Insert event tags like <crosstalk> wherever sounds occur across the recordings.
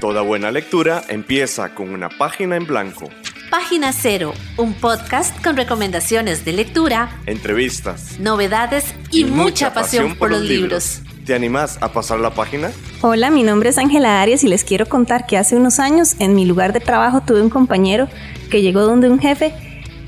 Toda buena lectura empieza con una página en blanco. Página Cero, un podcast con recomendaciones de lectura, entrevistas, novedades y, mucha, pasión, por los libros. ¿Te animás a pasar la página? Hola, mi nombre es Ángela Arias y les quiero contar que hace unos años en mi lugar de trabajo tuve un compañero que llegó donde un jefe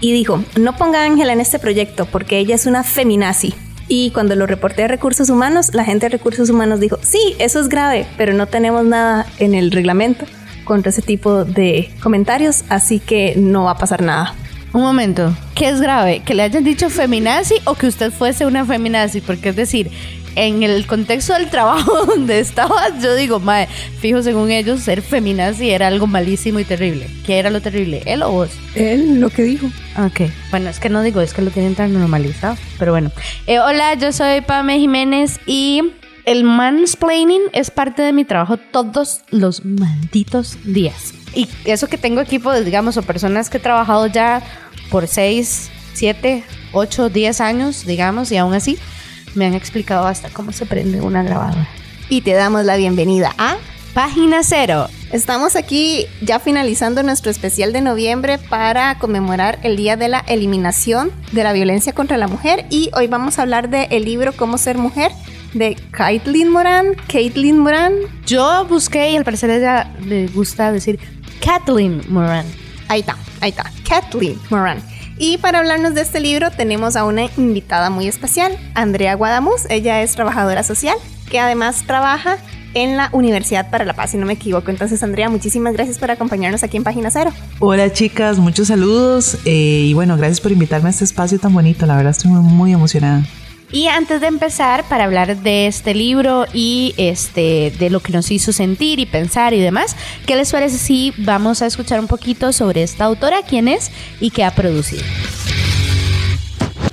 y dijo, no ponga a Ángela en este proyecto porque ella es una feminazi. Y cuando lo reporté a recursos humanos, la gente de recursos humanos dijo, sí, eso es grave, pero no tenemos nada en el reglamento contra ese tipo de comentarios, así que no va a pasar nada. Un momento, ¿qué es grave? ¿Que le hayan dicho feminazi o que usted fuese una feminazi? Porque es decir, en el contexto del trabajo <laughs> donde estaba, yo digo, mae, fijo, según ellos, ser feminazi era algo malísimo y terrible. ¿Qué era lo terrible? ¿Él o vos? Él, lo que dijo. Ok, bueno, es que no digo, es que lo tienen tan normalizado, pero bueno. Eh, hola, yo soy Pame Jiménez y el mansplaining es parte de mi trabajo todos los malditos días. Y eso que tengo equipo, digamos, o personas que he trabajado ya por 6, 7, 8, 10 años, digamos, y aún así me han explicado hasta cómo se prende una grabadora. Y te damos la bienvenida a Página Cero. Estamos aquí ya finalizando nuestro especial de noviembre para conmemorar el Día de la Eliminación de la Violencia contra la Mujer y hoy vamos a hablar del el libro Cómo ser mujer de Caitlin Moran. Caitlin Moran. Yo busqué y al parecer ella le gusta decir Kathleen Moran. Ahí está, ahí está. Kathleen Moran. Y para hablarnos de este libro tenemos a una invitada muy especial, Andrea Guadamus. Ella es trabajadora social que además trabaja en la Universidad para la Paz, si no me equivoco. Entonces, Andrea, muchísimas gracias por acompañarnos aquí en Página Cero. Hola chicas, muchos saludos eh, y bueno, gracias por invitarme a este espacio tan bonito. La verdad estoy muy emocionada. Y antes de empezar, para hablar de este libro y este, de lo que nos hizo sentir y pensar y demás, ¿qué les parece si vamos a escuchar un poquito sobre esta autora, quién es y qué ha producido?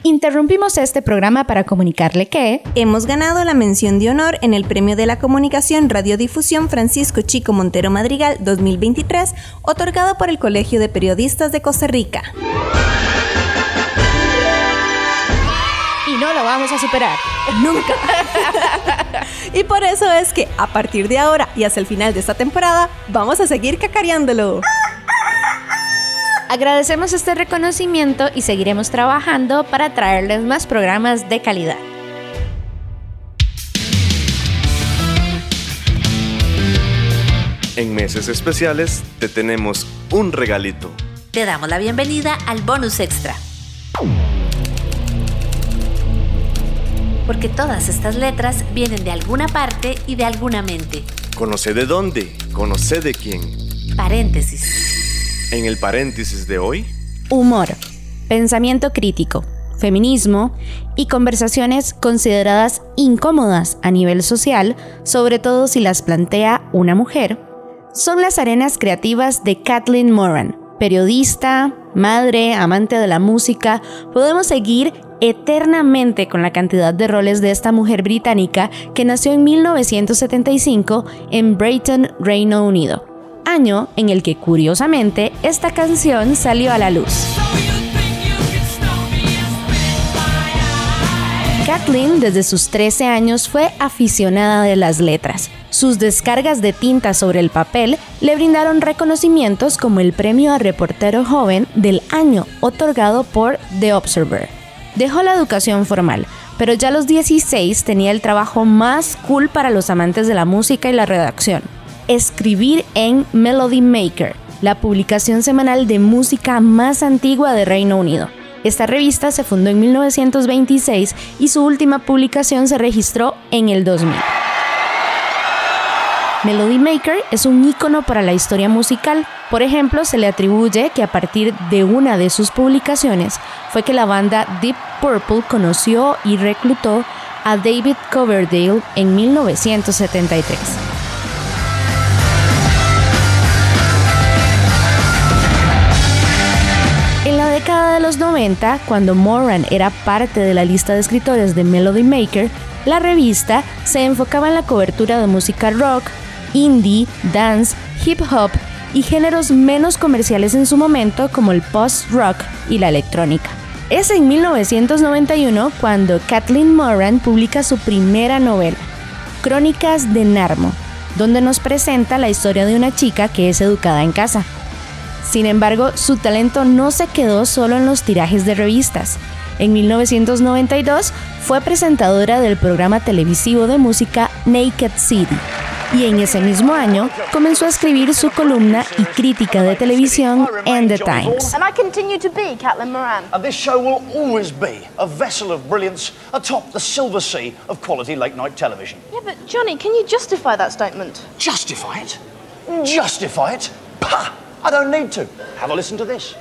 Interrumpimos este programa para comunicarle que hemos ganado la mención de honor en el Premio de la Comunicación Radiodifusión Francisco Chico Montero Madrigal 2023, otorgado por el Colegio de Periodistas de Costa Rica. No lo vamos a superar. <laughs> Nunca. y por eso es que a partir de ahora y hasta el final de esta temporada, vamos a seguir cacareándolo. Agradecemos este reconocimiento y seguiremos trabajando para traerles más programas de calidad. En meses especiales te tenemos un regalito. Te damos la bienvenida al bonus extra. Porque todas estas letras vienen de alguna parte y de alguna mente. Conoce de dónde, conoce de quién. Paréntesis. En el paréntesis de hoy. Humor, pensamiento crítico, feminismo y conversaciones consideradas incómodas a nivel social, sobre todo si las plantea una mujer, son las arenas creativas de Kathleen Moran, periodista, madre, amante de la música. Podemos seguir eternamente con la cantidad de roles de esta mujer británica que nació en 1975 en Brighton, Reino Unido, año en el que curiosamente esta canción salió a la luz. Kathleen desde sus 13 años fue aficionada de las letras. Sus descargas de tinta sobre el papel le brindaron reconocimientos como el premio a reportero joven del año otorgado por The Observer. Dejó la educación formal, pero ya a los 16 tenía el trabajo más cool para los amantes de la música y la redacción. Escribir en Melody Maker, la publicación semanal de música más antigua de Reino Unido. Esta revista se fundó en 1926 y su última publicación se registró en el 2000. Melody Maker es un ícono para la historia musical. Por ejemplo, se le atribuye que a partir de una de sus publicaciones fue que la banda Deep Purple conoció y reclutó a David Coverdale en 1973. Los 90, cuando Moran era parte de la lista de escritores de Melody Maker, la revista se enfocaba en la cobertura de música rock, indie, dance, hip hop y géneros menos comerciales en su momento como el post-rock y la electrónica. Es en 1991 cuando Kathleen Moran publica su primera novela, Crónicas de Narmo, donde nos presenta la historia de una chica que es educada en casa. Sin embargo, su talento no se quedó solo en los tirajes de revistas. En 1992 fue presentadora del programa televisivo de música Naked City y en ese mismo año comenzó a escribir su columna y crítica de televisión en The Times. And I continue to be Catelyn Moran. And this show will always be a vessel of brilliance atop the silver sea of quality late night television. Yeah, but Johnny, can you justify that statement? Justify it? Justify it? Pah! I don't need to. Have a listen to this.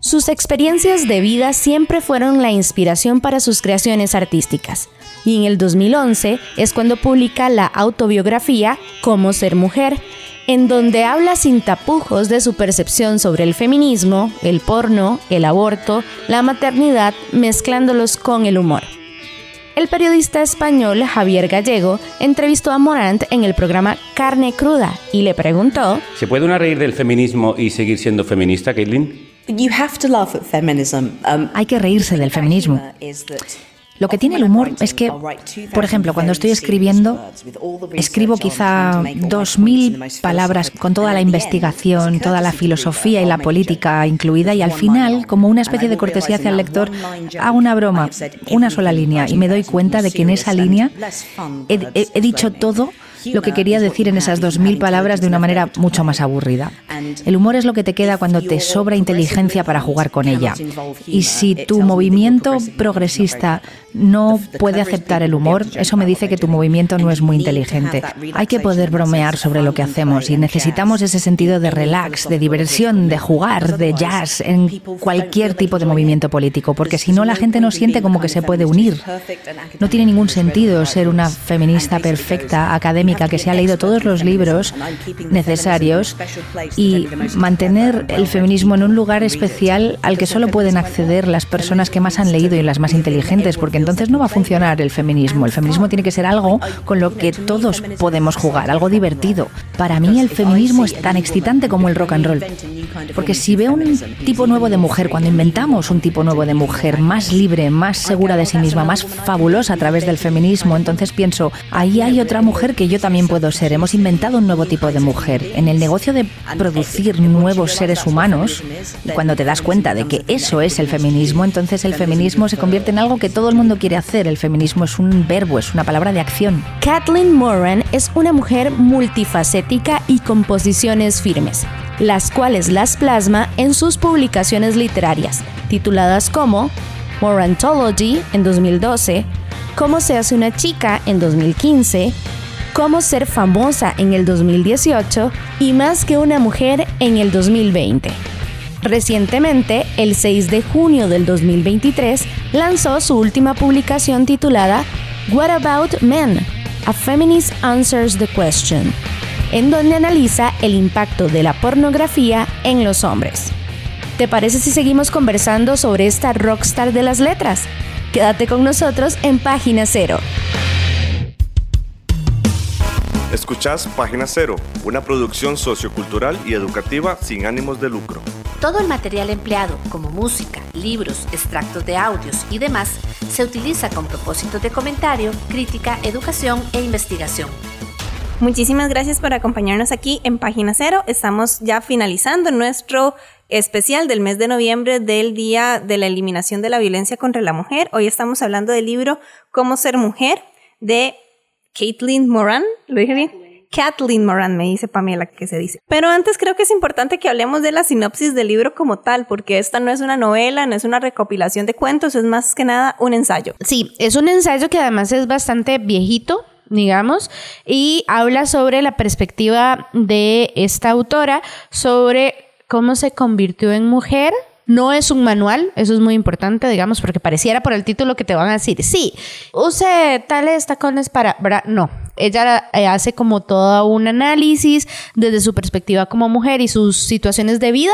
Sus experiencias de vida siempre fueron la inspiración para sus creaciones artísticas. Y en el 2011 es cuando publica la autobiografía Cómo ser mujer, en donde habla sin tapujos de su percepción sobre el feminismo, el porno, el aborto, la maternidad, mezclándolos con el humor. El periodista español Javier Gallego entrevistó a Morant en el programa Carne Cruda y le preguntó, ¿Se puede una reír del feminismo y seguir siendo feminista, Caitlin? Hay que reírse del feminismo. Lo que tiene el humor es que, por ejemplo, cuando estoy escribiendo, escribo quizá dos mil palabras con toda la investigación, toda la filosofía y la política incluida, y al final, como una especie de cortesía hacia el lector, hago una broma, una sola línea, y me doy cuenta de que en esa línea he, dicho todo lo que quería decir en esas dos mil palabras de una manera mucho más aburrida. El humor es lo que te queda cuando te sobra inteligencia para jugar con ella. Y si tu movimiento progresista no puede aceptar el humor, eso me dice que tu movimiento no es muy inteligente. Hay que poder bromear sobre lo que hacemos y necesitamos ese sentido de relax, de diversión, de jugar, de jazz en cualquier tipo de movimiento político, porque si no la gente no siente como que se puede unir. No tiene ningún sentido ser una feminista perfecta, académica, que se ha leído todos los libros necesarios y mantener el feminismo en un lugar especial al que solo pueden acceder las personas que más han leído y las más inteligentes, porque entonces no va a funcionar el feminismo. El feminismo tiene que ser algo con lo que todos podemos jugar, algo divertido. Para mí el feminismo es tan excitante como el rock and roll. Porque si veo un tipo nuevo de mujer, cuando inventamos un tipo nuevo de mujer más libre, más segura de sí misma, más fabulosa a través del feminismo, entonces pienso, ahí hay otra mujer que yo también puedo ser. Hemos inventado un nuevo tipo de mujer. En el negocio de producir nuevos seres humanos, cuando te das cuenta de que eso es el feminismo, entonces el feminismo se convierte en algo que todo el mundo quiere hacer. El feminismo es un verbo, es una palabra de acción. Kathleen Moran es una mujer multifacética y con posiciones firmes, las cuales las plasma en sus publicaciones literarias, tituladas como Morantology en 2012, Cómo se hace una chica en 2015, Cómo ser famosa en el 2018 y Más que una mujer en el 2020. Recientemente, el 6 de junio del 2023, lanzó su última publicación titulada What About Men? A Feminist Answers the Question, en donde analiza el impacto de la pornografía en los hombres. ¿Te parece si seguimos conversando sobre esta rockstar de las letras? Quédate con nosotros en Página Cero. Escuchás Página Cero, una producción sociocultural y educativa sin ánimos de lucro. Todo el material empleado, como música, libros, extractos de audios y demás, se utiliza con propósitos de comentario, crítica, educación e investigación. Muchísimas gracias por acompañarnos aquí en Página Cero. Estamos ya finalizando nuestro especial del mes de noviembre del Día de la Eliminación de la Violencia contra la Mujer. Hoy estamos hablando del libro Cómo ser mujer de Caitlin Moran. ¿Lo dije bien? Kathleen Moran, me dice Pamela que se dice. Pero antes creo que es importante que hablemos de la sinopsis del libro como tal, porque esta no es una novela, no es una recopilación de cuentos, es más que nada un ensayo. Sí, es un ensayo que además es bastante viejito, digamos, y habla sobre la perspectiva de esta autora sobre cómo se convirtió en mujer. No es un manual, eso es muy importante, digamos, porque pareciera por el título que te van a decir, sí, use tales tacones para... bra-". No, ella eh, hace como todo un análisis desde su perspectiva como mujer y sus situaciones de vida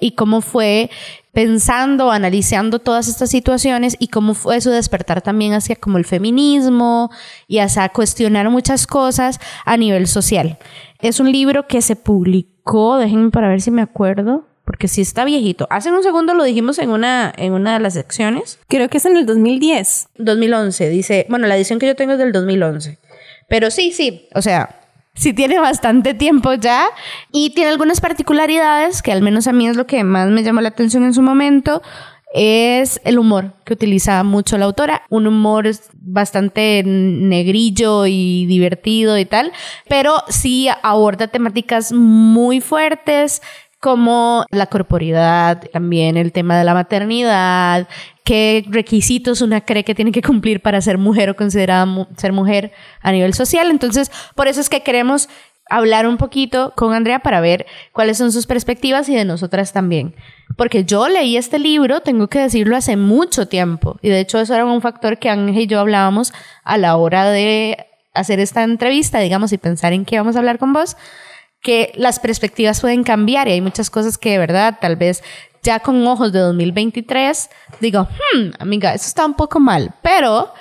y cómo fue pensando, analizando todas estas situaciones y cómo fue su despertar también hacia como el feminismo y hacia cuestionar muchas cosas a nivel social. Es un libro que se publicó, déjenme para ver si me acuerdo, porque sí está viejito. Hace un segundo lo dijimos en una, en una de las secciones. Creo que es en el 2010. 2011, dice, bueno, la edición que yo tengo es del 2011. Pero sí, sí, o sea, sí tiene bastante tiempo ya y tiene algunas particularidades que al menos a mí es lo que más me llamó la atención en su momento es el humor que utiliza mucho la autora. Un humor bastante negrillo y divertido y tal, pero sí aborda temáticas muy fuertes como la corporidad, también el tema de la maternidad, qué requisitos una cree que tiene que cumplir para ser mujer o considerada ser mujer a nivel social. Entonces, por eso es que queremos hablar un poquito con Andrea para ver cuáles son sus perspectivas y de nosotras también. Porque yo leí este libro, tengo que decirlo, hace mucho tiempo. Y de hecho eso era un factor que Ángel y yo hablábamos a la hora de hacer esta entrevista, digamos, y pensar en qué vamos a hablar con vos, que las perspectivas pueden cambiar y hay muchas cosas que de verdad tal vez ya con ojos de 2023 digo, hmm, amiga, eso está un poco mal, pero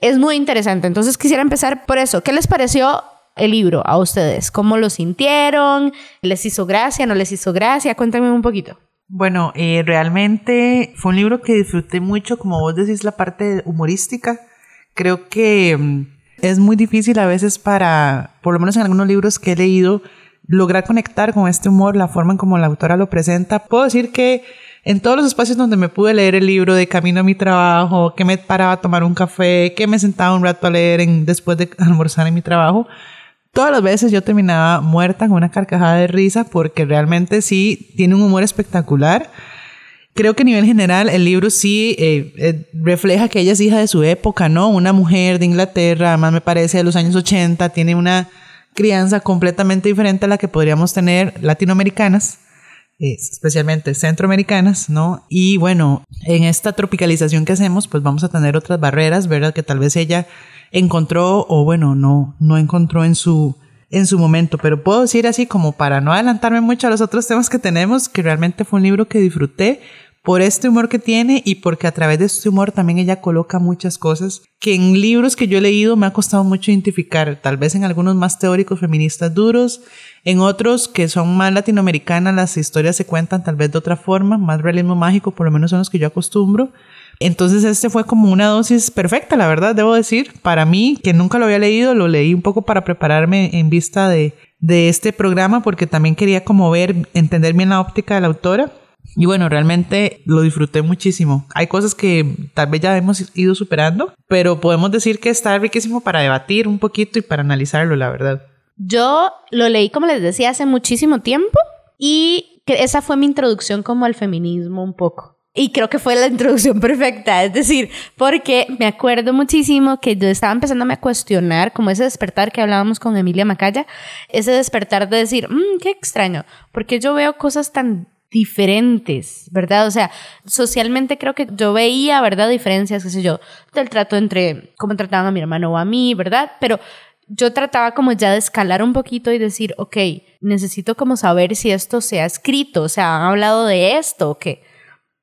es muy interesante. Entonces quisiera empezar por eso. ¿Qué les pareció el libro a ustedes? ¿Cómo lo sintieron? ¿Les hizo gracia? ¿No les hizo gracia? Cuéntame un poquito. Bueno, eh, realmente fue un libro que disfruté mucho, como vos decís, la parte humorística. Creo que mm, es muy difícil a veces para, por lo menos en algunos libros que he leído, lograr conectar con este humor, la forma en como la autora lo presenta. Puedo decir que en todos los espacios donde me pude leer el libro de camino a mi trabajo, que me paraba a tomar un café, que me sentaba un rato a leer en, después de almorzar en mi trabajo, Todas las veces yo terminaba muerta con una carcajada de risa porque realmente sí tiene un humor espectacular. Creo que a nivel general el libro sí eh, eh, refleja que ella es hija de su época, ¿no? Una mujer de Inglaterra, además me parece de los años 80, tiene una crianza completamente diferente a la que podríamos tener latinoamericanas, eh, especialmente centroamericanas, ¿no? Y bueno, en esta tropicalización que hacemos, pues vamos a tener otras barreras, ¿verdad? Que tal vez ella encontró o bueno, no, no encontró en su, en su momento, pero puedo decir así como para no adelantarme mucho a los otros temas que tenemos, que realmente fue un libro que disfruté por este humor que tiene y porque a través de este humor también ella coloca muchas cosas que en libros que yo he leído me ha costado mucho identificar, tal vez en algunos más teóricos feministas duros, en otros que son más latinoamericanas las historias se cuentan tal vez de otra forma, más realismo mágico, por lo menos son los que yo acostumbro, entonces este fue como una dosis perfecta, la verdad, debo decir. Para mí, que nunca lo había leído, lo leí un poco para prepararme en vista de, de este programa porque también quería como ver, entender bien la óptica de la autora. Y bueno, realmente lo disfruté muchísimo. Hay cosas que tal vez ya hemos ido superando, pero podemos decir que está riquísimo para debatir un poquito y para analizarlo, la verdad. Yo lo leí, como les decía, hace muchísimo tiempo y esa fue mi introducción como al feminismo un poco. Y creo que fue la introducción <laughs> perfecta, es decir, porque me acuerdo muchísimo que yo estaba empezando a cuestionar, como ese despertar que hablábamos con Emilia Macaya, ese despertar de decir, mmm, qué extraño, porque yo veo cosas tan diferentes, ¿verdad? O sea, socialmente creo que yo veía, ¿verdad? Diferencias, qué sé yo, del trato entre cómo trataban a mi hermano o a mí, ¿verdad? Pero yo trataba como ya de escalar un poquito y decir, ok, necesito como saber si esto se ha escrito, o sea, han hablado de esto o qué.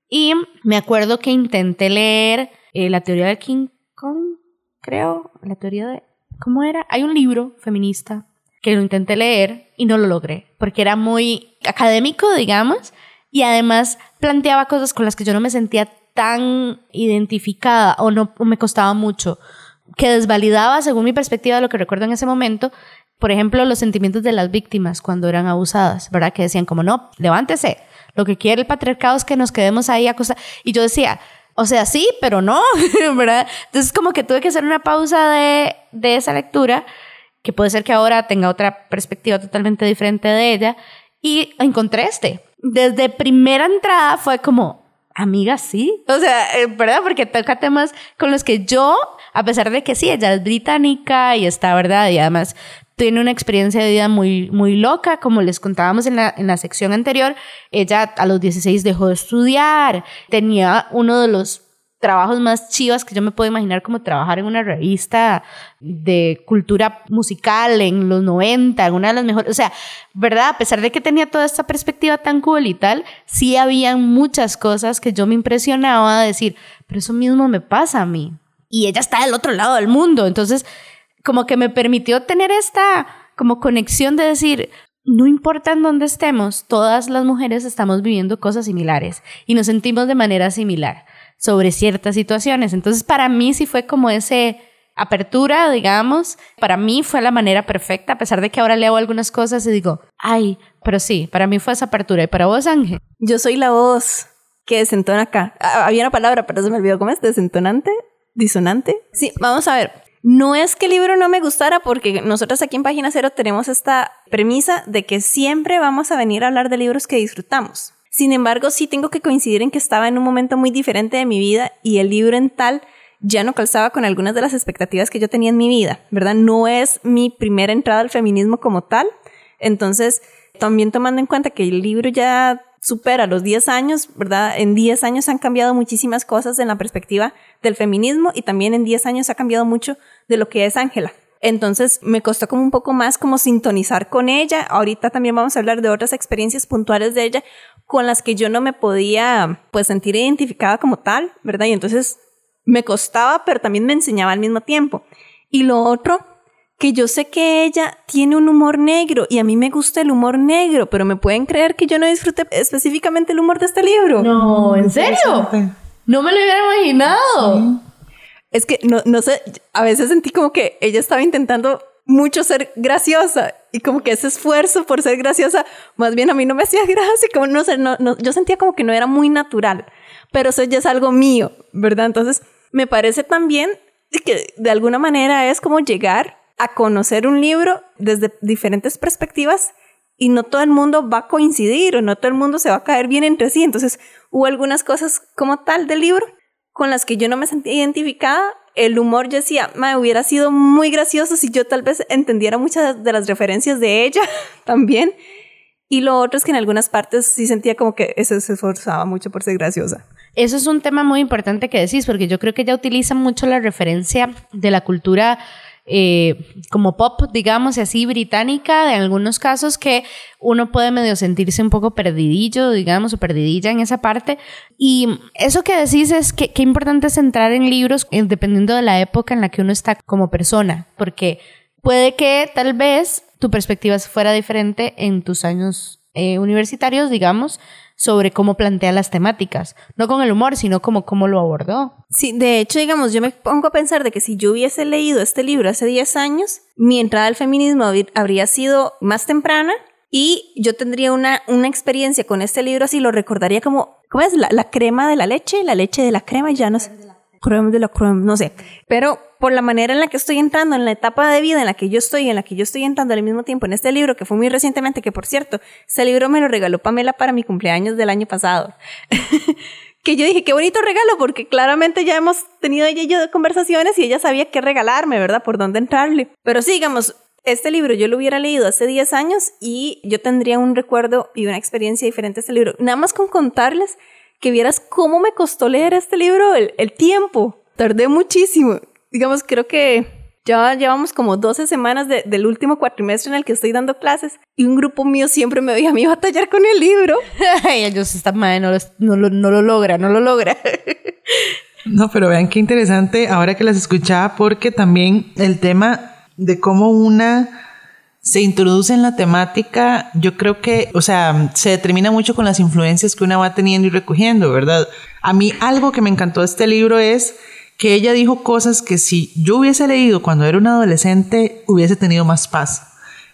Y me acuerdo que intenté leer eh, la teoría de King Kong, creo, la teoría de... ¿Cómo era? Hay un libro feminista que lo intenté leer y no lo logré, porque era muy académico, digamos, y además planteaba cosas con las que yo no me sentía tan identificada o no me costaba mucho, que desvalidaba, según mi perspectiva, lo que recuerdo en ese momento, por ejemplo, los sentimientos de las víctimas cuando eran abusadas, ¿verdad? Que decían como, no, levántese, lo que quiere el patriarcado es que nos quedemos ahí a cosa. Y yo decía, o sea, sí, pero no, <laughs> ¿verdad? Entonces como que tuve que hacer una pausa de, de esa lectura, que puede ser que ahora tenga otra perspectiva totalmente diferente de ella, y encontré este. Desde primera entrada fue como, amiga, sí. O sea, eh, ¿verdad? Porque toca temas con los que yo, a pesar de que sí, ella es británica y está, ¿verdad? Y además tiene una experiencia de vida muy, muy loca, como les contábamos en la, en la sección anterior. Ella a los 16 dejó de estudiar, tenía uno de los trabajos más chivas que yo me puedo imaginar como trabajar en una revista de cultura musical en los 90, en una de las mejores, o sea, ¿verdad? A pesar de que tenía toda esta perspectiva tan cool y tal, sí habían muchas cosas que yo me impresionaba de decir, pero eso mismo me pasa a mí. Y ella está del otro lado del mundo, entonces como que me permitió tener esta como conexión de decir, no importa en dónde estemos, todas las mujeres estamos viviendo cosas similares y nos sentimos de manera similar sobre ciertas situaciones. Entonces, para mí sí fue como ese apertura, digamos, para mí fue la manera perfecta, a pesar de que ahora leo algunas cosas y digo, ay, pero sí, para mí fue esa apertura. ¿Y para vos, Ángel? Yo soy la voz que desentona acá. Ah, había una palabra, pero se me olvidó. ¿Cómo es? ¿Desentonante? ¿Disonante? Sí, vamos a ver. No es que el libro no me gustara, porque nosotros aquí en Página Cero tenemos esta premisa de que siempre vamos a venir a hablar de libros que disfrutamos. Sin embargo, sí tengo que coincidir en que estaba en un momento muy diferente de mi vida y el libro en tal ya no calzaba con algunas de las expectativas que yo tenía en mi vida, ¿verdad? No es mi primera entrada al feminismo como tal. Entonces, también tomando en cuenta que el libro ya supera los 10 años, ¿verdad? En 10 años han cambiado muchísimas cosas en la perspectiva del feminismo y también en 10 años ha cambiado mucho de lo que es Ángela. Entonces me costó como un poco más como sintonizar con ella. Ahorita también vamos a hablar de otras experiencias puntuales de ella con las que yo no me podía pues sentir identificada como tal, ¿verdad? Y entonces me costaba, pero también me enseñaba al mismo tiempo. Y lo otro, que yo sé que ella tiene un humor negro y a mí me gusta el humor negro, pero me pueden creer que yo no disfrute específicamente el humor de este libro. No, ¿en serio? No me lo hubiera imaginado. Es que no, no sé, a veces sentí como que ella estaba intentando mucho ser graciosa y como que ese esfuerzo por ser graciosa, más bien a mí no me <laughs> hacía gracia, como no sé, no, no, yo sentía como que no era muy natural pero eso ya es algo mío, ¿verdad? Entonces, me parece también que de alguna manera es como llegar a conocer un libro desde diferentes perspectivas y no todo el mundo va a coincidir o no todo el mundo se va a caer bien entre sí. Entonces, hubo algunas cosas como tal del libro con las que yo no me sentía identificada. El humor, yo decía, me hubiera sido muy gracioso si yo tal vez entendiera muchas de las referencias de ella <laughs> también. Y lo otro es que en algunas partes sí sentía como que eso se esforzaba mucho por ser graciosa. Eso es un tema muy importante que decís, porque yo creo que ella utiliza mucho la referencia de la cultura eh, como pop, digamos, así británica, de algunos casos que uno puede medio sentirse un poco perdidillo, digamos, o perdidilla en esa parte. Y eso que decís es que qué importante es entrar en libros eh, dependiendo de la época en la que uno está como persona, porque puede que tal vez tu perspectiva fuera diferente en tus años eh, universitarios, digamos, sobre cómo plantea las temáticas, no con el humor, sino como cómo lo abordó. Sí, de hecho, digamos, yo me pongo a pensar de que si yo hubiese leído este libro hace 10 años, mi entrada al feminismo habría sido más temprana y yo tendría una, una experiencia con este libro así, lo recordaría como, ¿cómo es? La, crema de la leche, la leche de la crema, ya no sé. Creme de la creme, no sé. Pero por la manera en la que estoy entrando, en la etapa de vida en la que yo estoy, en la que yo estoy entrando al mismo tiempo en este libro, que fue muy recientemente, que por cierto, este libro me lo regaló Pamela para mi cumpleaños del año pasado. <laughs> que yo dije, qué bonito regalo, porque claramente ya hemos tenido ella y yo conversaciones y ella sabía qué regalarme, ¿verdad? Por dónde entrarle. Pero sí, digamos, este libro yo lo hubiera leído hace 10 años y yo tendría un recuerdo y una experiencia diferente a este libro. Nada más con contarles que vieras cómo me costó leer este libro, el, el tiempo. Tardé muchísimo digamos, creo que ya llevamos como 12 semanas del último cuatrimestre en el que estoy dando clases y un grupo mío siempre me veía a mí batallar con el libro. <laughs> Ay, ellos están mal, no, no, lo, no lo logra, no lo logra. <laughs> no, pero vean qué interesante ahora que las escuchaba porque también el tema de cómo una se introduce en la temática, yo creo que, o sea, se determina mucho con las influencias que una va teniendo y recogiendo, ¿verdad? A mí algo que me encantó de este libro es que ella dijo cosas que si yo hubiese leído cuando era una adolescente, hubiese tenido más paz.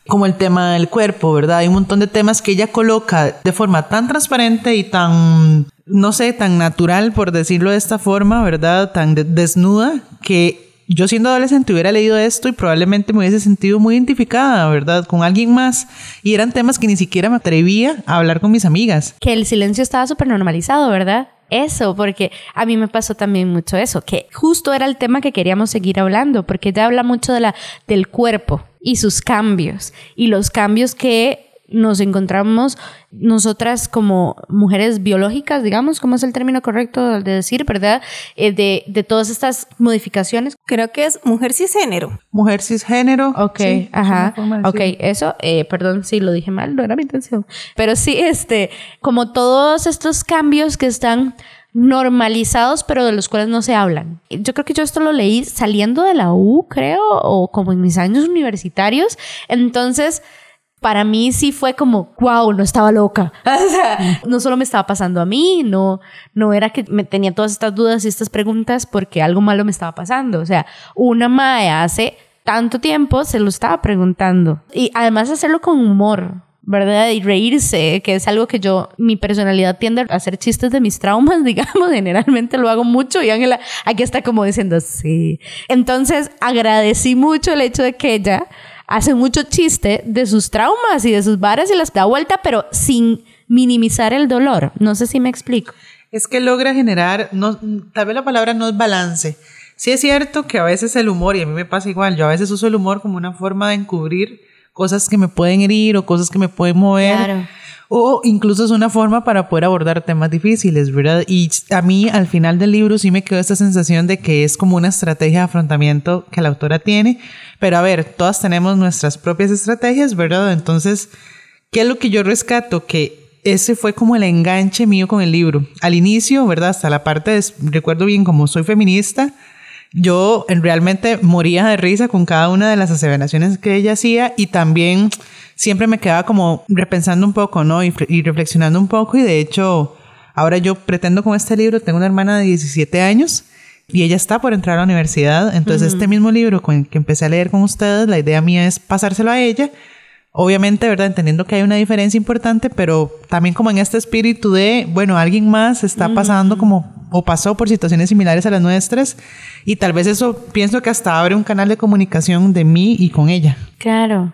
Como el tema del cuerpo, ¿verdad? Hay un montón de temas que ella coloca de forma tan transparente y tan, no sé, tan natural, por decirlo de esta forma, ¿verdad? Tan desnuda, que yo siendo adolescente hubiera leído esto y probablemente me hubiese sentido muy identificada, ¿verdad? Con alguien más. Y eran temas que ni siquiera me atrevía a hablar con mis amigas. Que el silencio estaba súper normalizado, ¿verdad? eso, porque a mí me pasó también mucho eso, que justo era el tema que queríamos seguir hablando, porque ella habla mucho de la, del cuerpo y sus cambios, y los cambios que nos encontramos nosotras como mujeres biológicas, digamos, ¿cómo es el término correcto de decir, verdad? Eh, de, de, todas estas modificaciones. Creo que es mujer cisgénero. Mujer cisgénero. Ok, ajá. Ok, eso, eh, perdón si lo dije mal, no era mi intención. Pero sí, este, como todos estos cambios que están normalizados, pero de los cuales no se hablan. Yo creo que yo esto lo leí saliendo de la U, creo, o como en mis años universitarios. Entonces, para mí sí fue como, wow, no estaba loca. <laughs> O sea, no solo me estaba pasando a mí, no, no era que me tenía todas estas dudas y estas preguntas porque algo malo me estaba pasando. O sea, una mae hace tanto tiempo se lo estaba preguntando. Y además hacerlo con humor. ¿verdad? Y reírse, que es algo que yo, mi personalidad tiende a hacer chistes de mis traumas, <laughs> digamos, generalmente lo hago mucho y Ángela aquí está como diciendo, sí. Entonces agradecí mucho el hecho de que ella hace mucho chiste de sus traumas y de sus varas y las da vuelta, pero sin minimizar el dolor. No sé si me explico. Es que logra generar, no, tal vez la palabra no es balance. Sí es cierto que a veces el humor, y a mí me pasa igual, yo a veces uso el humor como una forma de encubrir cosas que me pueden herir o cosas que me pueden mover. Claro. O incluso es una forma para poder abordar temas difíciles, ¿verdad? Y a mí al final del libro sí me quedó esta sensación de que es como una estrategia de afrontamiento que la autora tiene. Pero a ver, todas tenemos nuestras propias estrategias, ¿verdad? Entonces, ¿qué es lo que yo rescato? Que ese fue como el enganche mío con el libro. Al inicio, ¿verdad? Hasta la parte de, recuerdo bien, como soy feminista, yo realmente moría de risa con cada una de las aseveraciones que ella hacía y también siempre me quedaba como repensando un poco, ¿no? Y, reflexionando un poco y de hecho ahora yo pretendo con este libro, tengo una hermana de 17 años y ella está por entrar a la universidad, entonces este mismo libro con el que empecé a leer con ustedes, la idea mía es pasárselo a ella. Obviamente, ¿verdad? Entendiendo que hay una diferencia importante, pero también como en este espíritu de, bueno, alguien más está pasando como o pasó por situaciones similares a las nuestras y tal vez eso pienso que hasta abre un canal de comunicación de mí y con ella. Claro.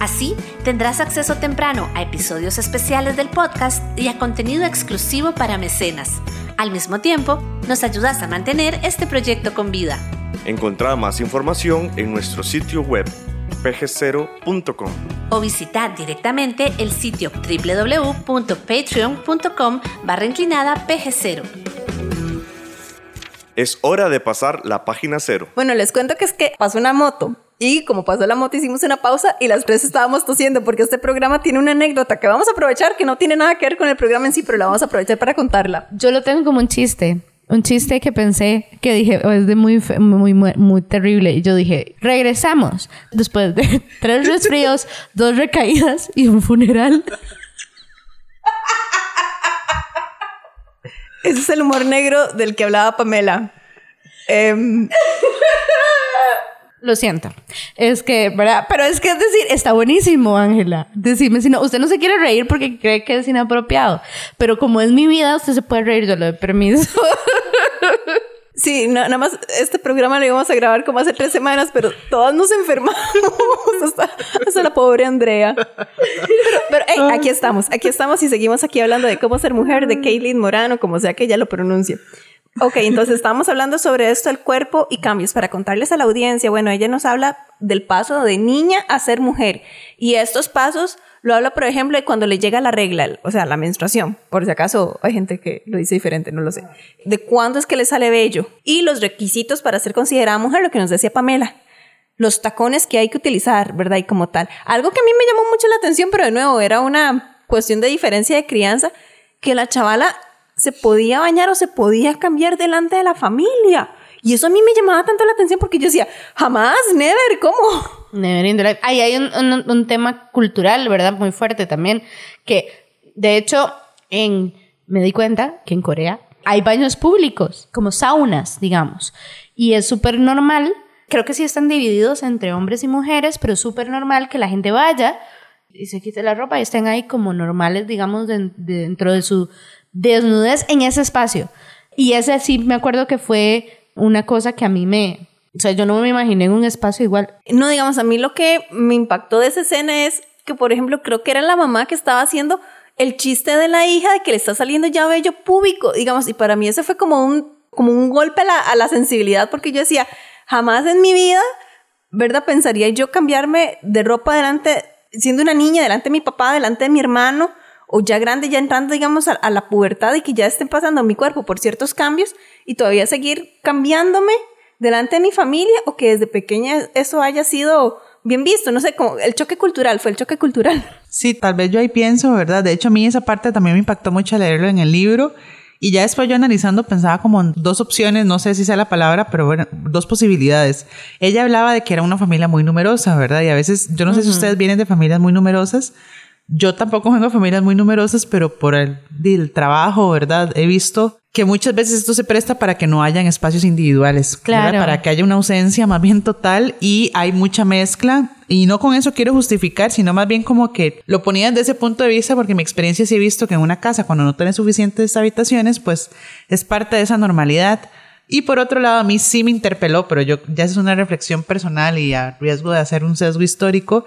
Así tendrás acceso temprano a episodios especiales del podcast y a contenido exclusivo para mecenas. Al mismo tiempo, nos ayudas a mantener este proyecto con vida. Encontrá más información en nuestro sitio web pg0.com o visitar directamente el sitio www.patreon.com barra inclinada pg0. Es hora de pasar la página cero. Bueno, les cuento que es que pasó una moto y como pasó la moto hicimos una pausa y las tres estábamos tosiendo porque este programa tiene una anécdota que vamos a aprovechar que no tiene nada que ver con el programa en sí, pero la vamos a aprovechar para contarla. Yo lo tengo como un chiste un chiste que pensé que dije oh, es de muy, muy, muy, muy, terrible. Y yo dije, regresamos después de <laughs> tres resfríos, dos recaídas y un funeral. <laughs> Ese es el humor negro del que hablaba Pamela. Em, <laughs> lo siento. Es que, ¿verdad? Pero es que es decir, está buenísimo, Ángela. Decirme si no, usted no se quiere reír porque cree que es inapropiado. Pero como es mi vida, usted se puede reír, yo le doy permiso. <laughs> Sí, nada más este programa lo íbamos a grabar como hace tres semanas, pero todas nos enfermamos. <laughs> hasta, la pobre Andrea. Pero, aquí estamos, aquí estamos y seguimos aquí hablando de cómo ser mujer, de Caitlin Morano, como sea que ella lo pronuncie. Ok, entonces estamos hablando sobre esto, el cuerpo y cambios. Para contarles a la audiencia, bueno, ella nos habla del paso de niña a ser mujer. Y estos pasos lo habla, por ejemplo, de cuando le llega la regla, o sea, la menstruación. Por si acaso hay gente que lo dice diferente, no lo sé. De cuándo es que le sale bello. Y los requisitos para ser considerada mujer, lo que nos decía Pamela. Los tacones que hay que utilizar, ¿verdad? Y como tal. Algo que a mí me llamó mucho la atención, pero de nuevo, era una cuestión de diferencia de crianza, que la chavala se podía bañar o se podía cambiar delante de la familia. Y eso a mí me llamaba tanto la atención porque yo decía, jamás, never, ¿cómo? Never in the life. Ahí hay un, tema cultural, ¿verdad? Muy fuerte también, que de hecho en, me di cuenta que en Corea hay baños públicos, como saunas, digamos. Y es súper normal, creo que sí están divididos entre hombres y mujeres, pero es súper normal que la gente vaya y se quite la ropa y estén ahí como normales, digamos, dentro de su desnudez en ese espacio. Y ese sí me acuerdo que fue una cosa que a mí me... O sea, yo no me imaginé en un espacio igual. No, digamos, a mí lo que me impactó de esa escena es que, por ejemplo, creo que era la mamá que estaba haciendo el chiste de la hija de que le está saliendo ya bello público, digamos, y para mí ese fue como un, como un golpe a la, a la sensibilidad porque yo decía, jamás en mi vida ¿verdad? Pensaría yo cambiarme de ropa delante, siendo una niña, delante de mi papá, delante de mi hermano, o ya grande, ya entrando, digamos, a, a la pubertad y que ya estén pasando mi cuerpo por ciertos cambios y todavía seguir cambiándome delante de mi familia o que desde pequeña eso haya sido bien visto, no sé, como el choque cultural, fue el choque cultural. Sí, tal vez yo ahí pienso, ¿verdad? De hecho, a mí esa parte también me impactó mucho leerlo en el libro. Y ya después yo analizando pensaba como en dos opciones, no sé si sea la palabra, pero bueno, dos posibilidades. Ella hablaba de que era una familia muy numerosa, ¿verdad? Y a veces, yo no sé si ustedes vienen de familias muy numerosas. Yo tampoco vengo de familias muy numerosas, pero por el, el trabajo, ¿verdad? He visto que muchas veces esto se presta para que no hayan espacios individuales, Claro. para que haya una ausencia más bien total y hay mucha mezcla. Y no con eso quiero justificar, sino más bien como que lo ponía desde ese punto de vista porque mi experiencia sí he visto que en una casa cuando no tienes suficientes habitaciones, pues es parte de esa normalidad. Y por otro lado, a mí sí me interpeló, pero yo ya es una reflexión personal y a riesgo de hacer un sesgo histórico.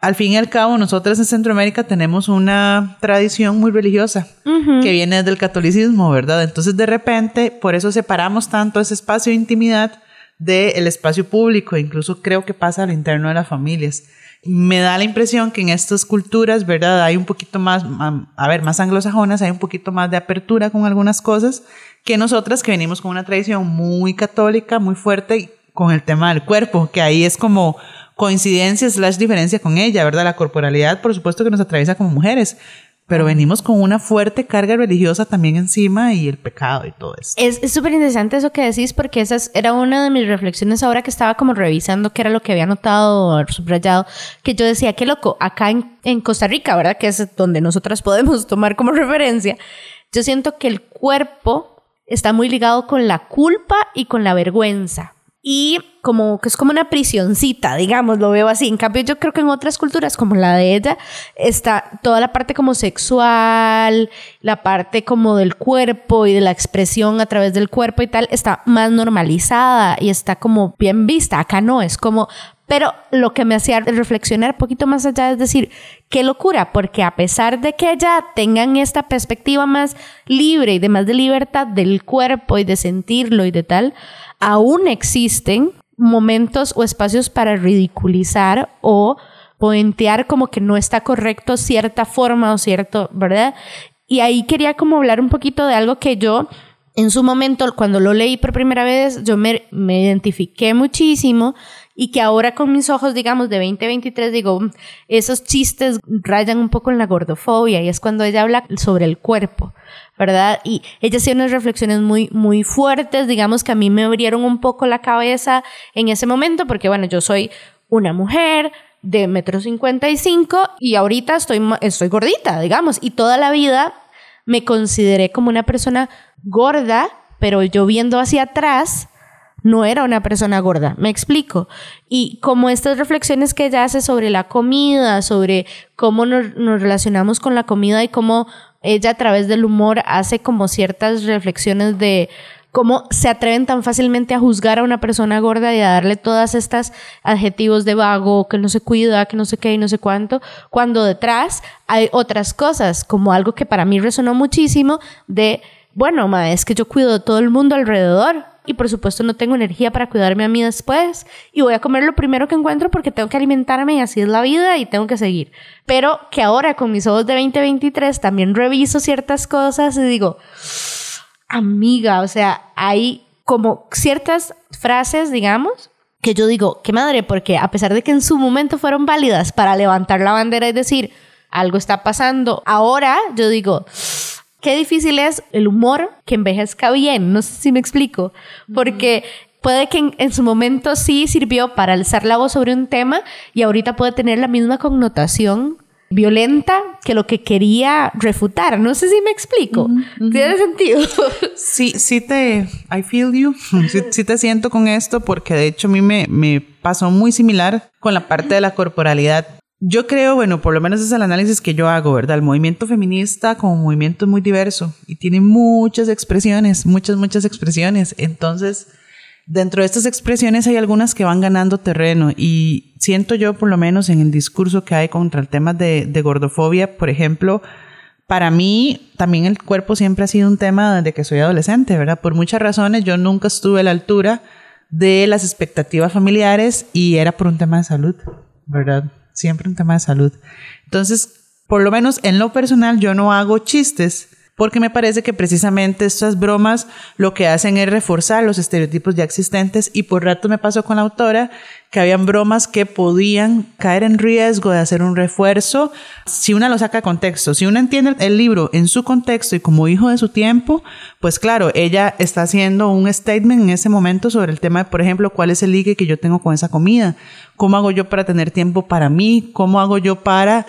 Al fin y al cabo, nosotros en Centroamérica tenemos una tradición muy religiosa que viene desde el catolicismo, ¿verdad? Entonces, de repente, por eso separamos tanto ese espacio de intimidad del espacio público. Incluso creo que pasa a lo interno de las familias. Me da la impresión que en estas culturas, ¿verdad? Hay un poquito más, a ver, más anglosajonas, hay un poquito más de apertura con algunas cosas que nosotras que venimos con una tradición muy católica, muy fuerte con el tema del cuerpo, que ahí es como coincidencia slash diferencia con ella, ¿verdad? La corporalidad, por supuesto que nos atraviesa como mujeres, pero venimos con una fuerte carga religiosa también encima y el pecado y todo eso. Es súper interesante eso que decís porque esa es- era una de mis reflexiones ahora que estaba como revisando qué era lo que había notado o subrayado, que yo decía, qué loco, acá en, en Costa Rica, ¿verdad? Que es donde nosotras podemos tomar como <laughs> referencia, yo siento que el cuerpo está muy ligado con la culpa y con la vergüenza. Y como que es como una prisioncita, digamos, lo veo así. En cambio, yo creo que en otras culturas, como la de ella, está toda la parte como sexual, la parte como del cuerpo y de la expresión a través del cuerpo y tal, está más normalizada y está como bien vista. Acá no, es como... Pero lo que me hacía reflexionar un poquito más allá es decir, qué locura, porque a pesar de que ya tengan esta perspectiva más libre y de más de libertad del cuerpo y de sentirlo y de tal, aún existen momentos o espacios para ridiculizar o poentear como que no está correcto cierta forma o cierto, ¿verdad? Y ahí quería como hablar un poquito de algo que yo en su momento, cuando lo leí por primera vez, yo me, me identifiqué muchísimo y que ahora con mis ojos, digamos, de 2023, digo, "Mm, esos chistes rayan un poco en la gordofobia y es cuando ella habla sobre el cuerpo, ¿verdad? Y ella hacía unas reflexiones muy, muy fuertes, digamos, que a mí me abrieron un poco la cabeza en ese momento, porque bueno, yo soy una mujer de metro cincuenta y cinco y ahorita estoy, estoy gordita, digamos, y toda la vida me consideré como una persona gorda, pero yo viendo hacia atrás no era una persona gorda, me explico. Y como estas reflexiones que ella hace sobre la comida, sobre cómo nos, relacionamos con la comida y cómo ella a través del humor hace como ciertas reflexiones de cómo se atreven tan fácilmente a juzgar a una persona gorda y a darle todas estas adjetivos de vago, que no se cuida, que no sé qué y no sé cuánto, cuando detrás hay otras cosas, como algo que para mí resonó muchísimo de, bueno, ma, es que yo cuido de todo el mundo alrededor y por supuesto no tengo energía para cuidarme a mí después y voy a comer lo primero que encuentro porque tengo que alimentarme y así es la vida y tengo que seguir. Pero que ahora con mis ojos de 2023 también reviso ciertas cosas y digo, amiga, o sea, hay como ciertas frases, digamos, que yo digo, qué madre, porque a pesar de que en su momento fueron válidas para levantar la bandera y decir, algo está pasando, ahora yo digo, qué difícil es el humor que envejezca bien, no sé si me explico, porque puede que en, en su momento sí sirvió para alzar la voz sobre un tema y ahorita puede tener la misma connotación violenta que lo que quería refutar. No sé si me explico. ¿Tiene sentido? <laughs> Sí, sí te, I feel you, <laughs> sí, sí te siento con esto porque de hecho a mí me, me pasó muy similar con la parte de la corporalidad. Yo creo, bueno, por lo menos es el análisis que yo hago, ¿verdad? El movimiento feminista como movimiento es muy diverso y tiene muchas expresiones, muchas, muchas expresiones. Entonces, dentro de estas expresiones hay algunas que van ganando terreno y siento yo, por lo menos en el discurso que hay contra el tema de, de gordofobia, por ejemplo, para mí también el cuerpo siempre ha sido un tema desde que soy adolescente, ¿verdad? Por muchas razones yo nunca estuve a la altura de las expectativas familiares y era por un tema de salud, ¿verdad? Siempre un tema de salud. Entonces, por lo menos en lo personal, yo no hago chistes porque me parece que precisamente estas bromas lo que hacen es reforzar los estereotipos ya existentes. Y por rato me pasó con la autora que habían bromas que podían caer en riesgo de hacer un refuerzo. Si una lo saca de contexto. Si una entiende el libro en su contexto y como hijo de su tiempo, pues claro, ella está haciendo un statement en ese momento sobre el tema de, por ejemplo, cuál es el ligue que yo tengo con esa comida, cómo hago yo para tener tiempo para mí, cómo hago yo para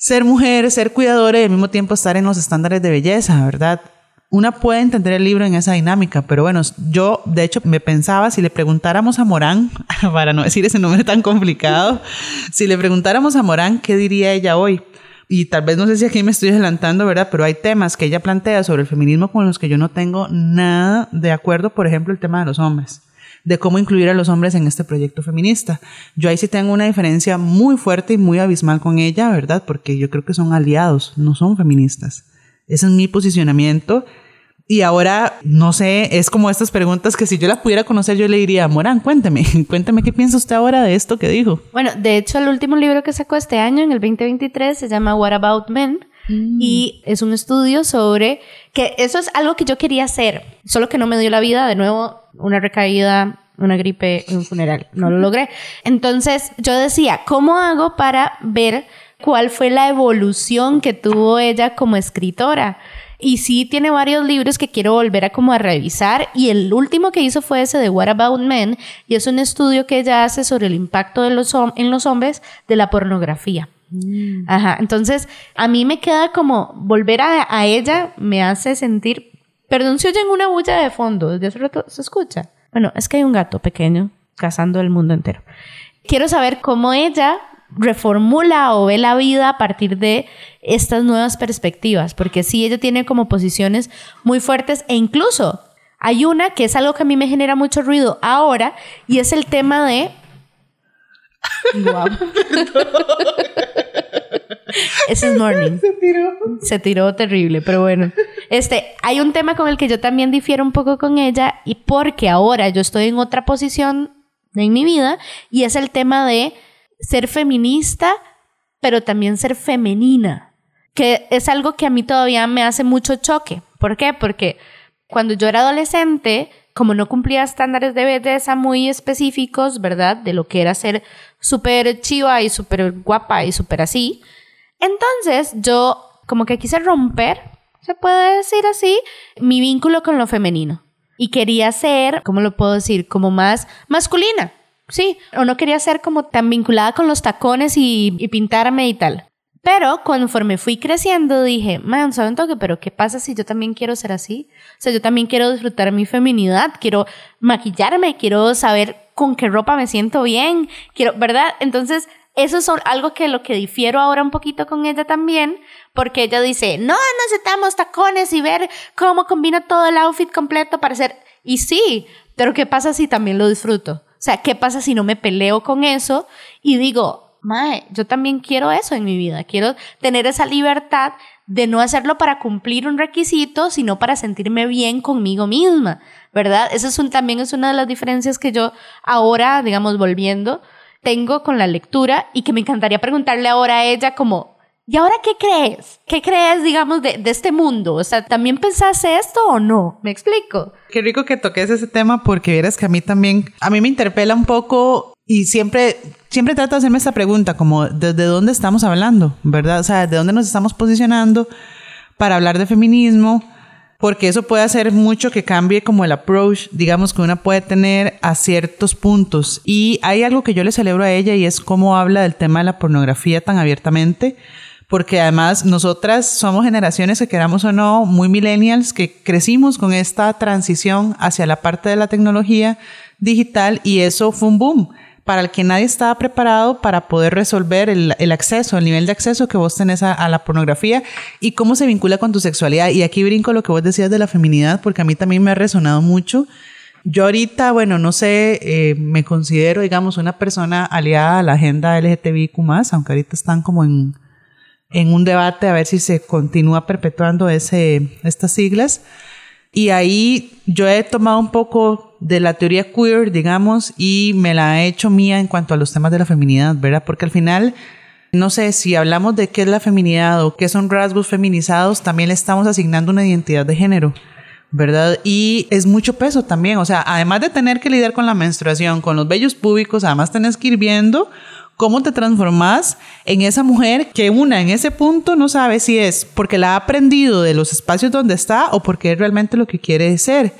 ser mujer, ser cuidadora y al mismo tiempo estar en los estándares de belleza, ¿verdad? Una puede entender el libro en esa dinámica, pero bueno, yo de hecho me pensaba si le preguntáramos a Morán, <laughs> para no decir ese nombre tan complicado, <laughs> si le preguntáramos a Morán, ¿qué diría ella hoy? Y tal vez no sé si aquí me estoy adelantando, ¿verdad? Pero hay temas que ella plantea sobre el feminismo con los que yo no tengo nada de acuerdo, por ejemplo, el tema de los hombres de cómo incluir a los hombres en este proyecto feminista. Yo ahí sí tengo una diferencia muy fuerte y muy abismal con ella, ¿verdad? Porque yo creo que son aliados, no son feministas. Ese es mi posicionamiento. Y ahora, no sé, es como estas preguntas que si yo la pudiera conocer, yo le diría, Morán, cuénteme, <laughs> cuénteme qué piensa usted ahora de esto que dijo. Bueno, de hecho, el último libro que sacó este año, en el 2023, se llama What About Men. Mm. Y es un estudio sobre que eso es algo que yo quería hacer, solo que no me dio la vida. De nuevo, una recaída, una gripe, un funeral. No lo logré. Entonces yo decía, ¿cómo hago para ver cuál fue la evolución que tuvo ella como escritora? Y sí tiene varios libros que quiero volver a como a revisar y el último que hizo fue ese de What About Men y es un estudio que ella hace sobre el impacto de los en los hombres de la pornografía. Mm. Ajá, entonces a mí me queda como volver a, a ella me hace sentir Perdón si oyen una bulla de fondo, desde hace rato se escucha. Bueno, es que hay un gato pequeño cazando el mundo entero. Quiero saber cómo ella reformula o ve la vida a partir de estas nuevas perspectivas, porque sí, ella tiene como posiciones muy fuertes e incluso hay una que es algo que a mí me genera mucho ruido ahora y es el tema de... <laughs> Wow. <laughs> Ese es Morning. <laughs> Se tiró. Se tiró terrible, pero bueno. Este, hay un tema con el que yo también difiero un poco con ella y porque ahora yo estoy en otra posición en mi vida y es el tema de ser feminista, pero también ser femenina, que es algo que a mí todavía me hace mucho choque. ¿Por qué? Porque cuando yo era adolescente, como no cumplía estándares de belleza muy específicos, ¿verdad? De lo que era ser súper chiva y súper guapa y súper así, entonces yo como que quise romper, se puede decir así, mi vínculo con lo femenino. Y quería ser, ¿cómo lo puedo decir? Como más masculina. Sí, o no quería ser como tan vinculada con los tacones y, pintarme y tal. Pero conforme fui creciendo dije, man, ¿saben toque? Pero ¿qué pasa si yo también quiero ser así? O sea, yo también quiero disfrutar mi feminidad, quiero maquillarme, quiero saber con qué ropa me siento bien, quiero, ¿verdad? Entonces eso es algo que lo que difiero ahora un poquito con ella también, porque ella dice, no necesitamos tacones y ver cómo combina todo el outfit completo para ser... Y sí, pero ¿qué pasa si también lo disfruto? O sea, ¿qué pasa si no me peleo con eso y digo, mae, yo también quiero eso en mi vida, quiero tener esa libertad de no hacerlo para cumplir un requisito, sino para sentirme bien conmigo misma, ¿verdad? Eso es también es una de las diferencias que yo ahora, digamos, volviendo, tengo con la lectura y que me encantaría preguntarle ahora a ella como, ¿y ahora qué crees? ¿Qué crees, digamos, de, de este mundo? O sea, ¿también pensaste esto o no? ¿Me explico? Qué rico que toques ese tema porque vieras que a mí también, a mí me interpela un poco y siempre, siempre trato de hacerme esta pregunta, como, ¿desde dónde estamos hablando? ¿Verdad? O sea, ¿de dónde nos estamos posicionando para hablar de feminismo? Porque eso puede hacer mucho que cambie como el approach, digamos, que una puede tener a ciertos puntos. Y hay algo que yo le celebro a ella y es cómo habla del tema de la pornografía tan abiertamente, porque además nosotras somos generaciones que queramos o no, muy millennials, que crecimos con esta transición hacia la parte de la tecnología digital y eso fue un boom para el que nadie estaba preparado para poder resolver el, acceso, el nivel de acceso que vos tenés a, la pornografía y cómo se vincula con tu sexualidad. Y aquí brinco lo que vos decías de la feminidad, porque a mí también me ha resonado mucho. Yo ahorita, bueno, no sé, eh, me considero, digamos, una persona aliada a la agenda LGTBIQ+, aunque ahorita están como en, en un debate a ver si se continúa perpetuando ese, estas siglas. Y ahí yo he tomado un poco de la teoría queer, digamos, y me la he hecho mía en cuanto a los temas de la feminidad, ¿verdad? Porque al final, no sé, si hablamos de qué es la feminidad o qué son rasgos feminizados, también le estamos asignando una identidad de género. ¿verdad? Y es mucho peso también, o sea, además de tener que lidiar con la menstruación, con los vellos públicos, además tenés que ir viendo cómo te transformas en esa mujer que una en ese punto no sabe si es porque la ha aprendido de los espacios donde está o porque es realmente lo que quiere ser.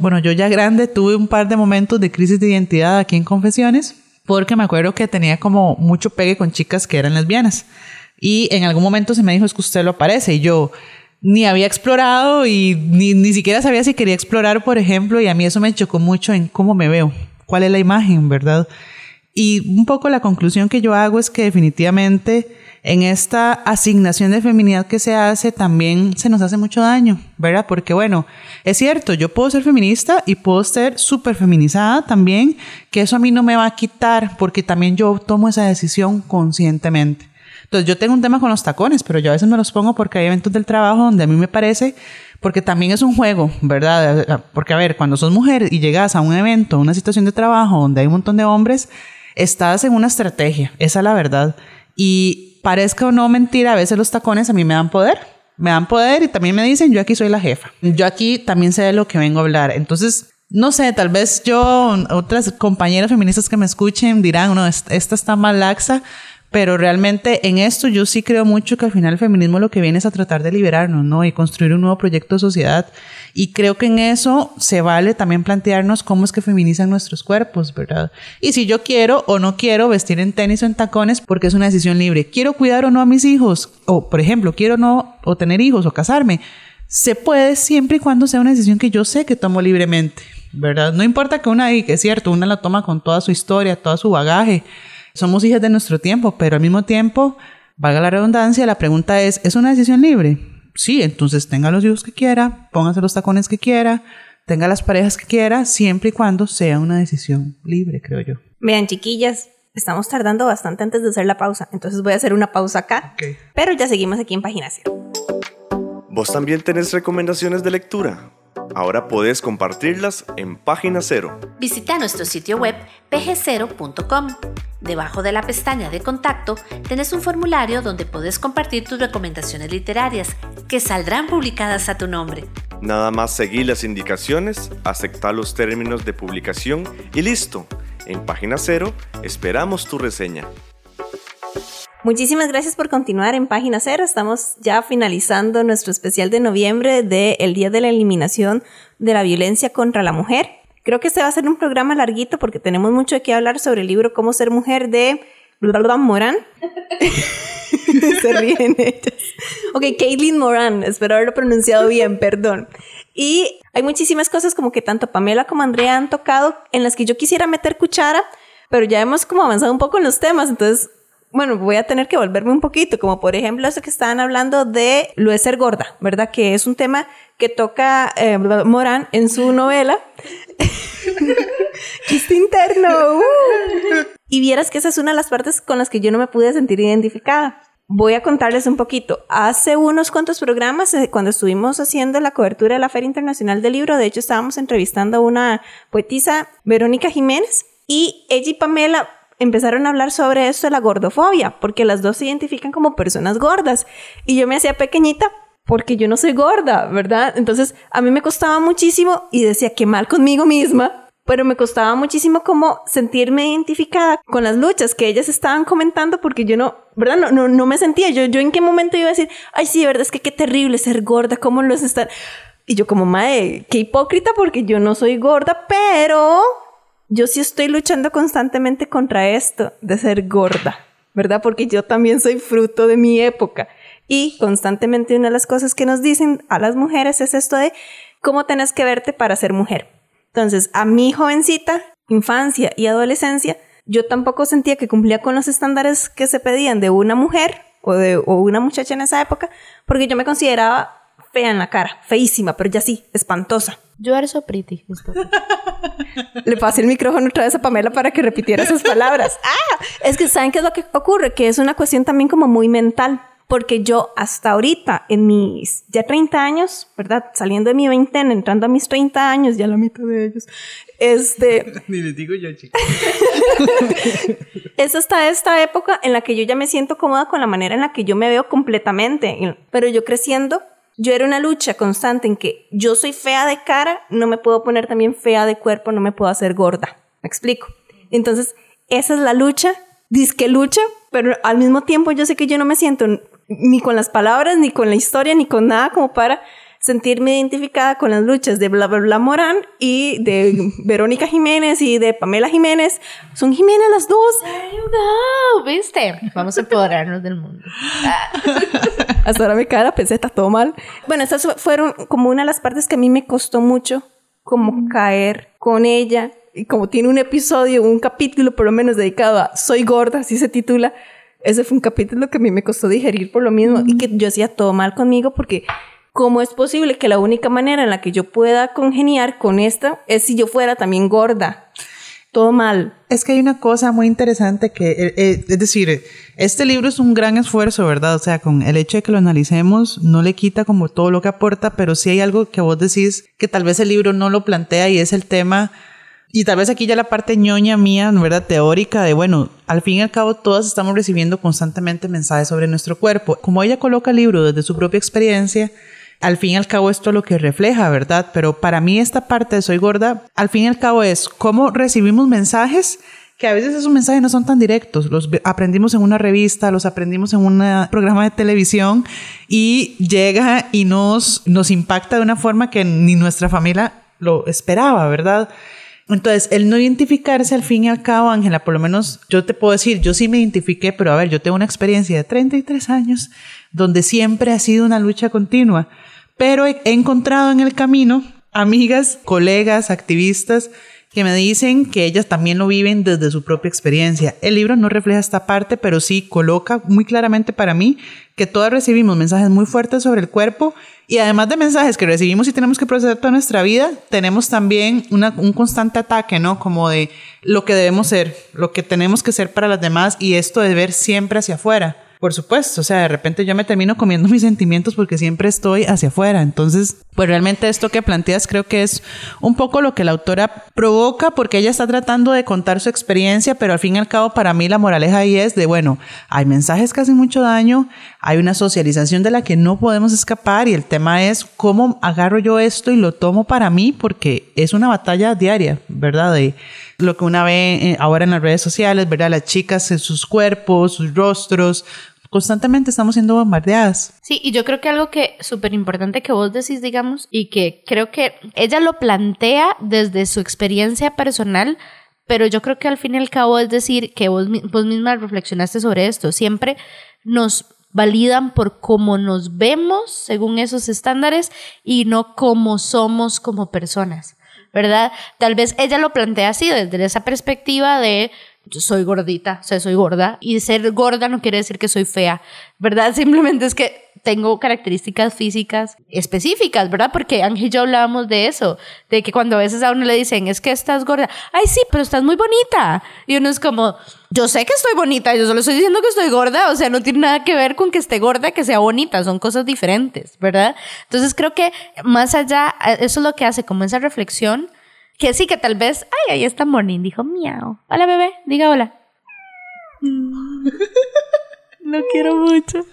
Bueno, yo ya grande tuve un par de momentos de crisis de identidad aquí en Confesiones porque me acuerdo que tenía como mucho pegue con chicas que eran lesbianas. Y en algún momento se me dijo, es que usted lo aparece. Y yo ni había explorado y ni, ni siquiera sabía si quería explorar, por ejemplo, y a mí eso me chocó mucho en cómo me veo, cuál es la imagen, ¿verdad? Y un poco la conclusión que yo hago es que definitivamente en esta asignación de feminidad que se hace también se nos hace mucho daño, ¿verdad? Porque bueno, es cierto, yo puedo ser feminista y puedo ser súper feminizada también, que eso a mí no me va a quitar porque también yo tomo esa decisión conscientemente. Entonces yo tengo un tema con los tacones, pero yo a veces me los pongo porque hay eventos del trabajo donde a mí me parece, porque también es un juego, ¿verdad? Porque a ver, cuando sos mujer y llegas a un evento, una situación de trabajo donde hay un montón de hombres, estás en una estrategia, esa es la verdad. Y parezca o no mentira, a veces los tacones a mí me dan poder. Me dan poder y también me dicen, yo aquí soy la jefa. Yo aquí también sé de lo que vengo a hablar. Entonces, no sé, tal vez yo, otras compañeras feministas que me escuchen dirán, no, esta está más laxa, pero realmente en esto yo sí creo mucho que al final el feminismo lo que viene es a tratar de liberarnos, ¿no? Y construir un nuevo proyecto de sociedad. Y creo que en eso se vale también plantearnos cómo es que feminizan nuestros cuerpos, ¿verdad? Y si yo quiero o no quiero vestir en tenis o en tacones porque es una decisión libre. Quiero cuidar o no a mis hijos, o por ejemplo, quiero no o tener hijos o casarme. Se puede siempre y cuando sea una decisión que yo sé que tomo libremente, ¿verdad? No importa que una, y que es cierto, una la toma con toda su historia, todo su bagaje, somos hijas de nuestro tiempo, pero al mismo tiempo, valga la redundancia, la pregunta es, ¿es una decisión libre? Sí, entonces tenga los hijos que quiera, póngase los tacones que quiera, tenga las parejas que quiera, siempre y cuando sea una decisión libre, creo yo. Vean, chiquillas, estamos tardando bastante antes de hacer la pausa, entonces voy a hacer una pausa acá, pero ya seguimos aquí en Página Cero. ¿Vos también tenés recomendaciones de lectura? Ahora podés compartirlas en Página Cero. Visita nuestro sitio web pg0.com. Debajo de la pestaña de contacto tenés un formulario donde podés compartir tus recomendaciones literarias que saldrán publicadas a tu nombre. Nada más seguir las indicaciones, aceptar los términos de publicación y listo. En Página Cero esperamos tu reseña. Muchísimas gracias por continuar en Página Cero. Estamos ya finalizando nuestro especial de noviembre del Día de la Eliminación de la Violencia contra la Mujer. Creo que este va a ser un programa larguito porque tenemos mucho que hablar sobre el libro Cómo ser mujer de Moran. <laughs> Se ríen ellos. Ok, Caitlin Moran, espero haberlo pronunciado bien, perdón. Y hay muchísimas cosas como que tanto Pamela como Andrea han tocado en las que yo quisiera meter cuchara, pero ya hemos como avanzado un poco en los temas, entonces bueno, voy a tener que volverme un poquito, como por ejemplo eso que estaban hablando de lo de ser gorda, ¿verdad? Que es un tema que toca eh, Morán en su novela. <laughs> ¡Chiste interno! Uh. Y vieras que esa es una de las partes con las que yo no me pude sentir identificada. Voy a contarles un poquito. Hace unos cuantos programas, eh, cuando estuvimos haciendo la cobertura de la Feria Internacional del Libro, de hecho estábamos entrevistando a una poetisa, Verónica Jiménez, y ella y Pamela empezaron a hablar sobre esto de la gordofobia, porque las dos se identifican como personas gordas. Y yo me hacía pequeñita porque yo no soy gorda, ¿verdad? Entonces a mí me costaba muchísimo y decía que mal conmigo misma, pero me costaba muchísimo como sentirme identificada con las luchas que ellas estaban comentando porque yo no, ¿verdad? No, no, no me sentía. Yo, yo en qué momento iba a decir, ay, sí, verdad es que qué terrible ser gorda, cómo los están. Y yo como, madre, qué hipócrita porque yo no soy gorda, pero yo sí estoy luchando constantemente contra esto de ser gorda, ¿verdad? Porque yo también soy fruto de mi época. Y constantemente una de las cosas que nos dicen a las mujeres es esto de cómo tenés que verte para ser mujer. Entonces, a mi jovencita, infancia y adolescencia, yo tampoco sentía que cumplía con los estándares que se pedían de una mujer o de una muchacha en esa época, porque yo me consideraba fea en la cara, feísima, pero ya sí, espantosa. You are so pretty. <laughs> Le pasé el micrófono otra vez a Pamela para que repitiera sus palabras. <laughs> Ah, es que ¿saben qué es lo que ocurre? Que es una cuestión también como muy mental. porque yo hasta ahorita, en mis ya 30 años, ¿verdad? Saliendo de mi veintena, entrando a mis 30 años, ya la mitad de ellos, este... <laughs> Ni les digo yo, chicos. es hasta esta época en la que yo ya me siento cómoda con la manera en la que yo me veo completamente, pero yo creciendo, yo era una lucha constante en que yo soy fea de cara, no me puedo poner también fea de cuerpo, no me puedo hacer gorda. ¿Me explico? Entonces, esa es la lucha, disque lucha, pero al mismo tiempo yo sé que yo no me siento ni con las palabras, ni con la historia, ni con nada como para sentirme identificada con las luchas de Bla Bla Bla Morán y de <laughs> Verónica Jiménez y de Pamela Jiménez. Son Jiménez las dos. There you go, ¿viste? Vamos a empoderarnos del mundo. <laughs> Hasta ahora me cae la peseta, todo mal. Bueno, esas fueron como una de las partes que a mí me costó mucho como caer con ella. Y como tiene un episodio, un capítulo por lo menos dedicado a Soy gorda, así se titula, ese fue un capítulo que a mí me costó digerir por lo mismo y que yo hacía todo mal conmigo porque ¿cómo es posible que la única manera en la que yo pueda congeniar con esta es si yo fuera también gorda? Todo mal. Es que hay una cosa muy interesante que, eh, eh, es decir, este libro es un gran esfuerzo, ¿verdad? O sea, con el hecho de que lo analicemos no le quita como todo lo que aporta, pero sí hay algo que vos decís que tal vez el libro no lo plantea y es el tema y tal vez aquí ya la parte ñoña mía, ¿verdad? Teórica de, bueno, al fin y al cabo todas estamos recibiendo constantemente mensajes sobre nuestro cuerpo. Como ella coloca el libro desde su propia experiencia, al fin y al cabo esto es lo que refleja, ¿verdad? Pero para mí esta parte de Soy Gorda, al fin y al cabo es cómo recibimos mensajes que a veces esos mensajes no son tan directos. Los aprendimos en una revista, los aprendimos en un programa de televisión y llega y nos, nos impacta de una forma que ni nuestra familia lo esperaba, ¿verdad? Entonces, el no identificarse al fin y al cabo, Ángela, por lo menos yo te puedo decir, yo sí me identifiqué, pero a ver, yo tengo una experiencia de 33 años donde siempre ha sido una lucha continua, pero he encontrado en el camino amigas, colegas, activistas que me dicen que ellas también lo viven desde su propia experiencia. El libro no refleja esta parte, pero sí coloca muy claramente para mí que todas recibimos mensajes muy fuertes sobre el cuerpo y además de mensajes que recibimos y tenemos que proceder toda nuestra vida, tenemos también un constante ataque, ¿no? Como de lo que debemos ser, lo que tenemos que ser para las demás y esto de ver siempre hacia afuera. Por supuesto, o sea, de repente yo me termino comiendo <laughs> mis sentimientos porque siempre estoy hacia afuera. Entonces, pues realmente esto que planteas creo que es un poco lo que la autora provoca porque ella está tratando de contar su experiencia, pero al fin y al cabo para mí la moraleja ahí es de, bueno, hay mensajes que hacen mucho daño, hay una socialización de la que no podemos escapar y el tema es cómo agarro yo esto y lo tomo para mí porque es una batalla diaria, ¿verdad? De lo que una ve eh, ahora en las redes sociales, ¿verdad? Las chicas en sus cuerpos, sus rostros, constantemente estamos siendo bombardeadas. Sí, y yo creo que algo que súper importante que vos decís, digamos, y que creo que ella lo plantea desde su experiencia personal, pero yo creo que al fin y al cabo es decir que vos, vos misma reflexionaste sobre esto, siempre nos validan por cómo nos vemos según esos estándares y no cómo somos como personas. ¿verdad? Tal vez ella lo plantea así, desde esa perspectiva de soy gordita, o sea, soy gorda, y ser gorda no quiere decir que soy fea, ¿verdad? <laughs> Simplemente es que tengo características físicas específicas, ¿verdad? Porque Ángel y yo hablábamos de eso, de que cuando a veces a uno le dicen, es que estás gorda, ay sí, pero estás muy bonita, y uno es como, yo sé que estoy bonita, yo solo estoy diciendo que estoy gorda, o sea, no tiene nada que ver con que esté gorda, que sea bonita, son cosas diferentes, ¿verdad? Entonces creo que más allá, eso es lo que hace como esa reflexión que sí, que tal vez, ay, ahí está Morning, dijo miau. Hola, bebé, diga hola. <laughs> no quiero mucho.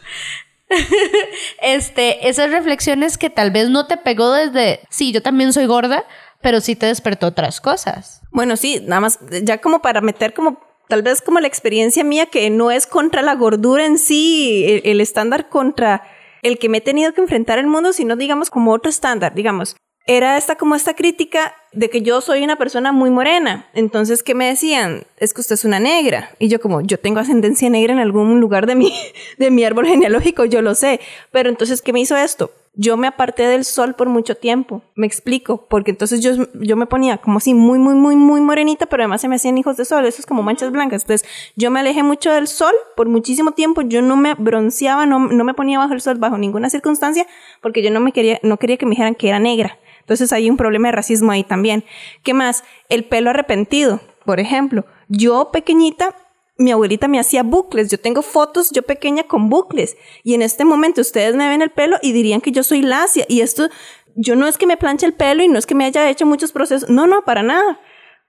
<laughs> este, esas reflexiones que tal vez no te pegó desde, sí, yo también soy gorda, pero sí te despertó otras cosas. Bueno, sí, nada más, ya como para meter como tal vez como la experiencia mía que no es contra la gordura en sí, el, el estándar contra el que me he tenido que enfrentar el mundo, sino digamos como otro estándar, digamos era esta como esta crítica de que yo soy una persona muy morena. Entonces, ¿qué me decían? Es que usted es una negra. Y yo como, yo tengo ascendencia negra en algún lugar de mi, <laughs> de mi árbol genealógico, yo lo sé. Pero entonces, ¿qué me hizo esto? Yo me aparté del sol por mucho tiempo. Me explico. Porque entonces yo, yo me ponía como así muy, muy, muy, muy morenita, pero además se me hacían hijos de sol. Eso es como manchas blancas. Entonces, yo me alejé mucho del sol por muchísimo tiempo. Yo no me bronceaba, no, no me ponía bajo el sol bajo ninguna circunstancia, porque yo no me quería, no quería que me dijeran que era negra. Entonces hay un problema de racismo ahí también. ¿Qué más? El pelo arrepentido, por ejemplo. Yo pequeñita mi abuelita me hacía bucles. Yo tengo fotos yo pequeña con bucles. Y en este momento ustedes me ven el pelo y dirían que yo soy lacia. Y esto, yo no es que me planche el pelo y no es que me haya hecho muchos procesos. No, no, para nada.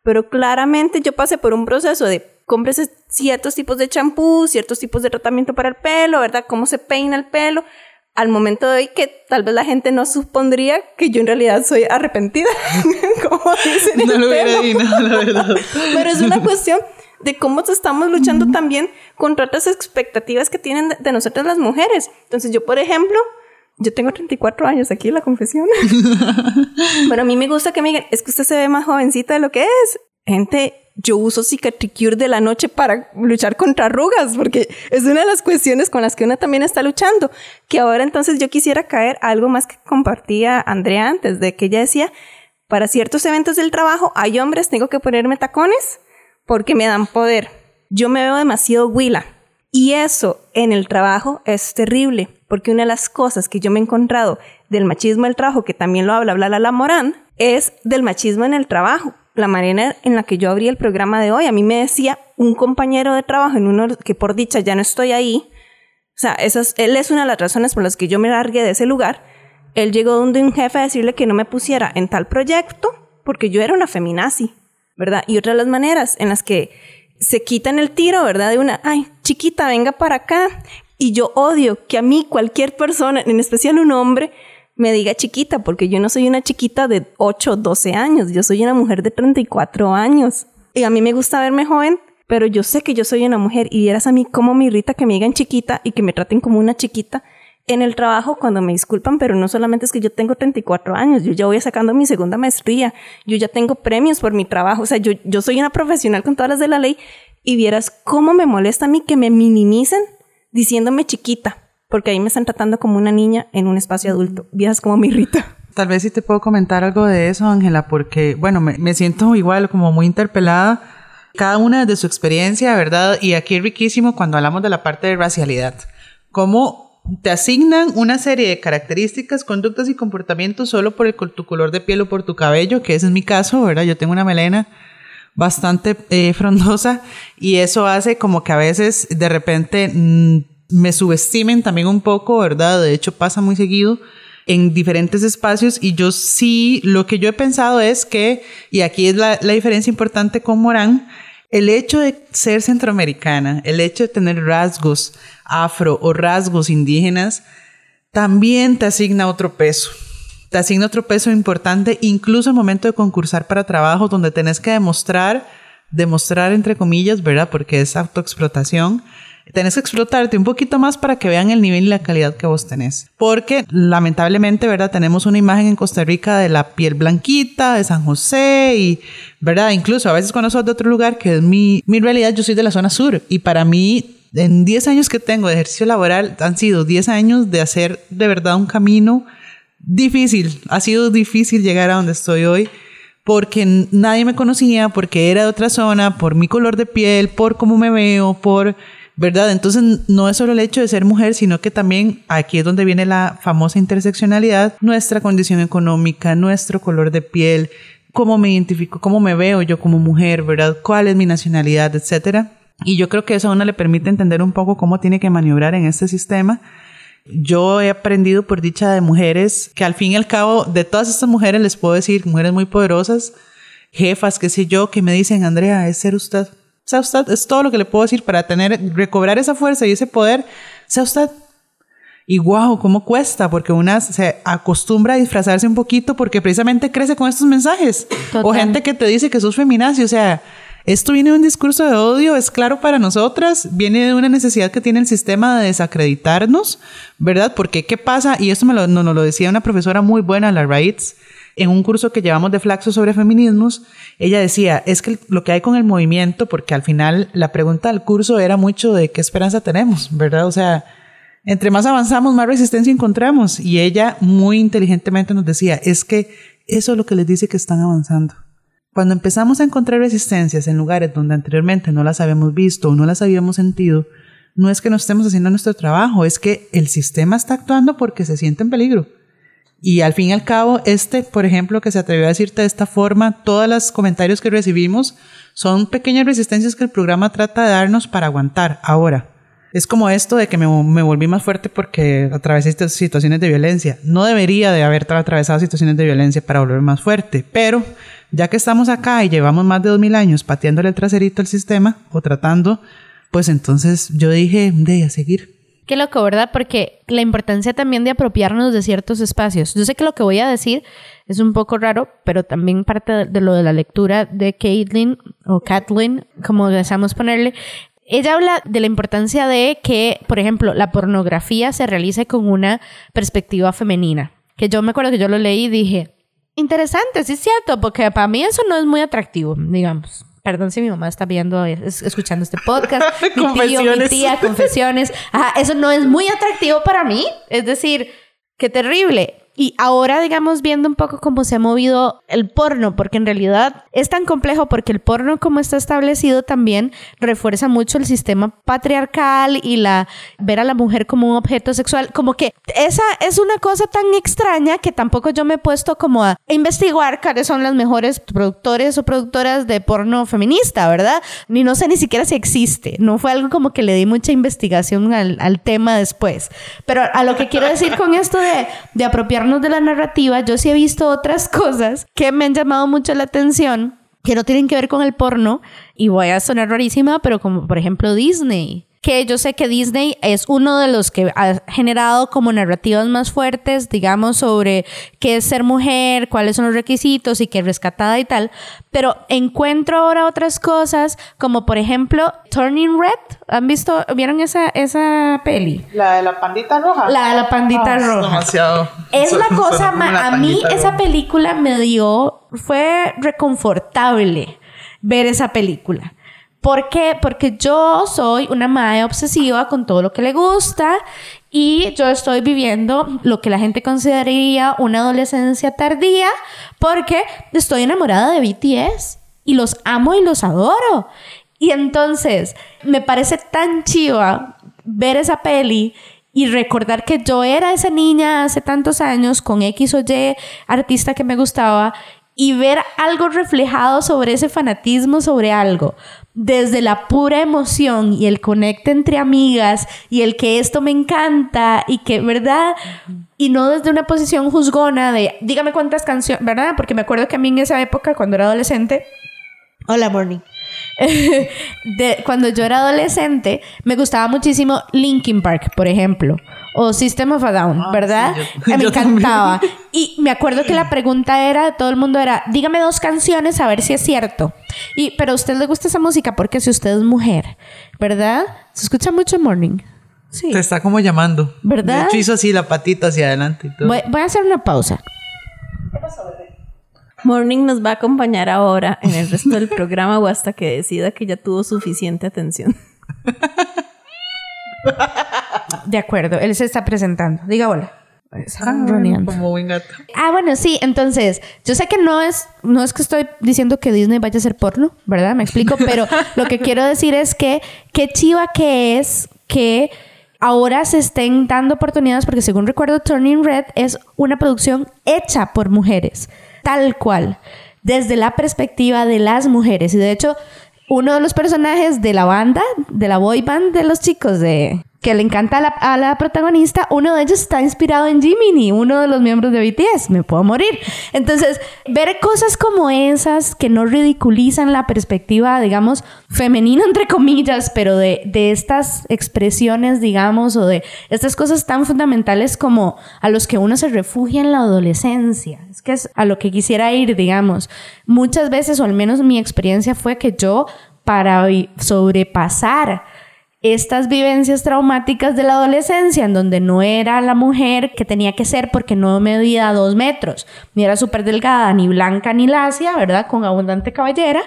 Pero claramente yo pasé por un proceso de cómprese ciertos tipos de champú, ciertos tipos de tratamiento para el pelo, ¿verdad? Cómo se peina el pelo. Al momento de hoy que tal vez la gente no supondría que yo en realidad soy arrepentida, <laughs> como dicen No lo hubiera dicho, no, la verdad. Pero es una cuestión de cómo estamos luchando también contra otras expectativas que tienen de, nosotras las mujeres. Entonces yo, por ejemplo, yo tengo 34 años aquí la confesión. <laughs> Pero a mí me gusta que me digan, es que usted se ve más jovencita de lo que es. Gente, yo uso Cicatricure de la noche para luchar contra arrugas, porque es una de las cuestiones con las que una también está luchando. Que ahora entonces yo quisiera caer algo más que compartía Andrea antes, de que ella decía, para ciertos eventos del trabajo hay hombres, tengo que ponerme tacones porque me dan poder. Yo me veo demasiado huila. Y eso en el trabajo es terrible, porque una de las cosas que yo me he encontrado del machismo del trabajo, que también lo habla Blala Morán, es del machismo en el trabajo. La manera en la que yo abrí el programa de hoy, a mí me decía un compañero de trabajo en uno que por dicha ya no estoy ahí. O sea, eso es, él es una de las razones por las que yo me largué de ese lugar. Él llegó donde un jefe a decirle que no me pusiera en tal proyecto porque yo era una feminazi. ¿verdad? Y otra de las maneras en las que se quitan el tiro, ¿verdad? De una, ay, chiquita, venga para acá. Y yo odio que a mí cualquier persona, en especial un hombre, me diga chiquita, porque yo no soy una chiquita de 8 o 12 años, yo soy una mujer de 34 años. Y a mí me gusta verme joven, pero yo sé que yo soy una mujer y vieras a mí cómo me irrita que me digan chiquita y que me traten como una chiquita en el trabajo cuando me disculpan, pero no solamente es que yo tengo 34 años, yo ya voy sacando mi segunda maestría, yo ya tengo premios por mi trabajo, o sea, yo, yo soy una profesional con todas las de la ley y vieras cómo me molesta a mí que me minimicen diciéndome chiquita, porque ahí me están tratando como una niña en un espacio adulto, vieras cómo me irrita. Tal vez sí te puedo comentar algo de eso, Ángela, porque, bueno, me, me siento igual como muy interpelada cada una de su experiencia, ¿verdad? Y aquí es riquísimo cuando hablamos de la parte de racialidad. Cómo te asignan una serie de características, conductas y comportamientos solo por el, tu color de piel o por tu cabello, que ese es mi caso, ¿verdad? Yo tengo una melena bastante eh, frondosa y eso hace como que a veces de repente mm, me subestimen también un poco, ¿verdad? De hecho pasa muy seguido en diferentes espacios y yo sí, lo que yo he pensado es que, y aquí es la, diferencia importante con Morán, el hecho de ser centroamericana, el hecho de tener rasgos afro o rasgos indígenas, también te asigna otro peso. Te asigna otro peso importante, incluso al momento de concursar para trabajo, donde tenés que demostrar, demostrar entre comillas, ¿verdad? Porque es autoexplotación, tenés que explotarte un poquito más para que vean el nivel y la calidad que vos tenés. Porque lamentablemente, ¿verdad? Tenemos una imagen en Costa Rica de la piel blanquita, de San José y, ¿verdad? Incluso a veces cuando sos de otro lugar, que es mi, mi realidad, yo soy de la zona sur y para mí, en 10 años que tengo de ejercicio laboral, han sido 10 años de hacer de verdad un camino difícil. Ha sido difícil llegar a donde estoy hoy porque nadie me conocía, porque era de otra zona, por mi color de piel, por cómo me veo, por ¿verdad? Entonces no es solo el hecho de ser mujer, sino que también aquí es donde viene la famosa interseccionalidad, nuestra condición económica, nuestro color de piel, cómo me identifico, cómo me veo yo como mujer, ¿verdad? ¿Cuál es mi nacionalidad, etcétera? Y yo creo que eso a uno le permite entender un poco cómo tiene que maniobrar en este sistema. Yo he aprendido por dicha de mujeres que al fin y al cabo, de todas estas mujeres les puedo decir, mujeres muy poderosas, jefas, qué sé yo, que me dicen, Andrea, es ser usted sea usted, es todo lo que le puedo decir para tener, recobrar esa fuerza y ese poder, sea usted. Y wow, cómo cuesta, porque una se acostumbra a disfrazarse un poquito porque precisamente crece con estos mensajes. O gente que te dice que sos feminazi, o sea, esto viene de un discurso de odio, es claro para nosotras, viene de una necesidad que tiene el sistema de desacreditarnos, ¿verdad? Porque ¿qué pasa? Y esto me lo, nos lo decía una profesora muy buena, la Wrights, en un curso que llevamos de Flaxo sobre feminismos, ella decía, es que lo que hay con el movimiento, porque al final la pregunta del curso era mucho de qué esperanza tenemos, ¿verdad? O sea, entre más avanzamos, más resistencia encontramos. Y ella muy inteligentemente nos decía, es que eso es lo que les dice que están avanzando. Cuando empezamos a encontrar resistencias en lugares donde anteriormente no las habíamos visto o no las habíamos sentido, no es que no estemos haciendo nuestro trabajo, es que el sistema está actuando porque se siente en peligro. Y al fin y al cabo, este, por ejemplo, que se atrevió a decirte de esta forma, todos los comentarios que recibimos son pequeñas resistencias que el programa trata de darnos para aguantar. Ahora, es como esto de que me, me volví más fuerte porque atravesé estas situaciones de violencia. No debería de haber atravesado situaciones de violencia para volverme más fuerte, pero ya que estamos acá y llevamos más de dos mil años pateándole el traserito al sistema o tratando, pues entonces yo dije, de a seguir. Qué loco, ¿verdad? Porque la importancia también de apropiarnos de ciertos espacios. Yo sé que lo que voy a decir es un poco raro, pero también parte de lo de la lectura de Caitlin o Kathleen, como deseamos ponerle. Ella habla de la importancia de que, por ejemplo, la pornografía se realice con una perspectiva femenina. Que yo me acuerdo que yo lo leí y dije, interesante, sí es cierto, porque para mí eso no es muy atractivo, digamos. Perdón si mi mamá está viendo, escuchando este podcast. <laughs> mi tío, mi tía, confesiones. Ajá, eso no es muy atractivo para mí. Es decir, qué terrible. Y ahora, digamos, viendo un poco cómo se ha movido el porno, porque en realidad es tan complejo porque el porno como está establecido también refuerza mucho el sistema patriarcal y la ver a la mujer como un objeto sexual, como que esa es una cosa tan extraña que tampoco yo me he puesto como a investigar cuáles son las mejores productores o productoras de porno feminista, ¿verdad? Ni no sé ni siquiera si existe, no fue algo como que le di mucha investigación al, al tema después. Pero a lo que quiero decir con esto de, de apropiar de la narrativa, yo sí he visto otras <laughs> cosas que me han llamado mucho la atención, que no tienen que ver con el porno, y voy a sonar rarísima, pero como por ejemplo Disney que yo sé que Disney es uno de los que ha generado como narrativas más fuertes, digamos, sobre qué es ser mujer, cuáles son los requisitos y qué es rescatada y tal, pero encuentro ahora otras cosas, como por ejemplo Turning Red. ¿Han visto, vieron esa, esa peli? La de la pandita roja. La de la pandita ah, roja. Demasiado. Es la cosa más, a mí esa película me dio, fue reconfortable ver esa película ¿Por qué? Porque yo soy una madre obsesiva con todo lo que le gusta y yo estoy viviendo lo que la gente consideraría una adolescencia tardía porque estoy enamorada de BTS y los amo y los adoro. Y entonces me parece tan chiva ver esa peli y recordar que yo era esa niña hace tantos años con X o Y artista que me gustaba y ver algo reflejado sobre ese fanatismo sobre algo desde la pura emoción y el conecte entre amigas y el que esto me encanta y que, ¿verdad? Y no desde una posición juzgona de, dígame cuántas canciones, ¿verdad? Porque me acuerdo que a mí en esa época, cuando era adolescente, hola, morning. <laughs> de, cuando yo era adolescente, me gustaba muchísimo Linkin Park, por ejemplo o System of a Down, ah, ¿verdad? me <laughs> encantaba. Y me acuerdo que la <laughs> pregunta era, todo el mundo era, dígame dos canciones a ver si es cierto. Y, pero a usted le gusta esa música porque si usted es mujer, ¿verdad? Se escucha mucho Morning. Sí. Te está como llamando. ¿Verdad? De hecho hizo así la patita hacia adelante y todo. Voy, voy a hacer una pausa. ¿Qué pasó, bebé? Morning nos va a acompañar ahora en el resto del programa o hasta que decida que ya tuvo suficiente atención. De acuerdo, él se está presentando. Diga hola. Ah, como buen gato. Ah, bueno, sí, entonces, yo sé que no es, no es que estoy diciendo que Disney vaya a ser porno, ¿verdad? Me explico, pero lo que quiero decir es que qué chiva que es que ahora se estén dando oportunidades, porque según recuerdo, Turning Red es una producción hecha por mujeres, tal cual, desde la perspectiva de las mujeres. Y de hecho, uno de los personajes de la banda, de la boy band de los chicos de que le encanta a la, protagonista, uno de ellos está inspirado en Jiminy, uno de los miembros de BTS, me puedo morir. Entonces, ver cosas como esas que no ridiculizan la perspectiva, digamos, femenina, entre comillas, pero de, de estas expresiones, digamos, o de estas cosas tan fundamentales como a los que uno se refugia en la adolescencia. Es que es a lo que quisiera ir, digamos. Muchas veces, o al menos mi experiencia fue que yo, para sobrepasar estas vivencias traumáticas de la adolescencia, en donde no era la mujer que tenía que ser porque no medía dos metros, ni era súper delgada, ni blanca, ni lacia, ¿verdad? Con abundante cabellera.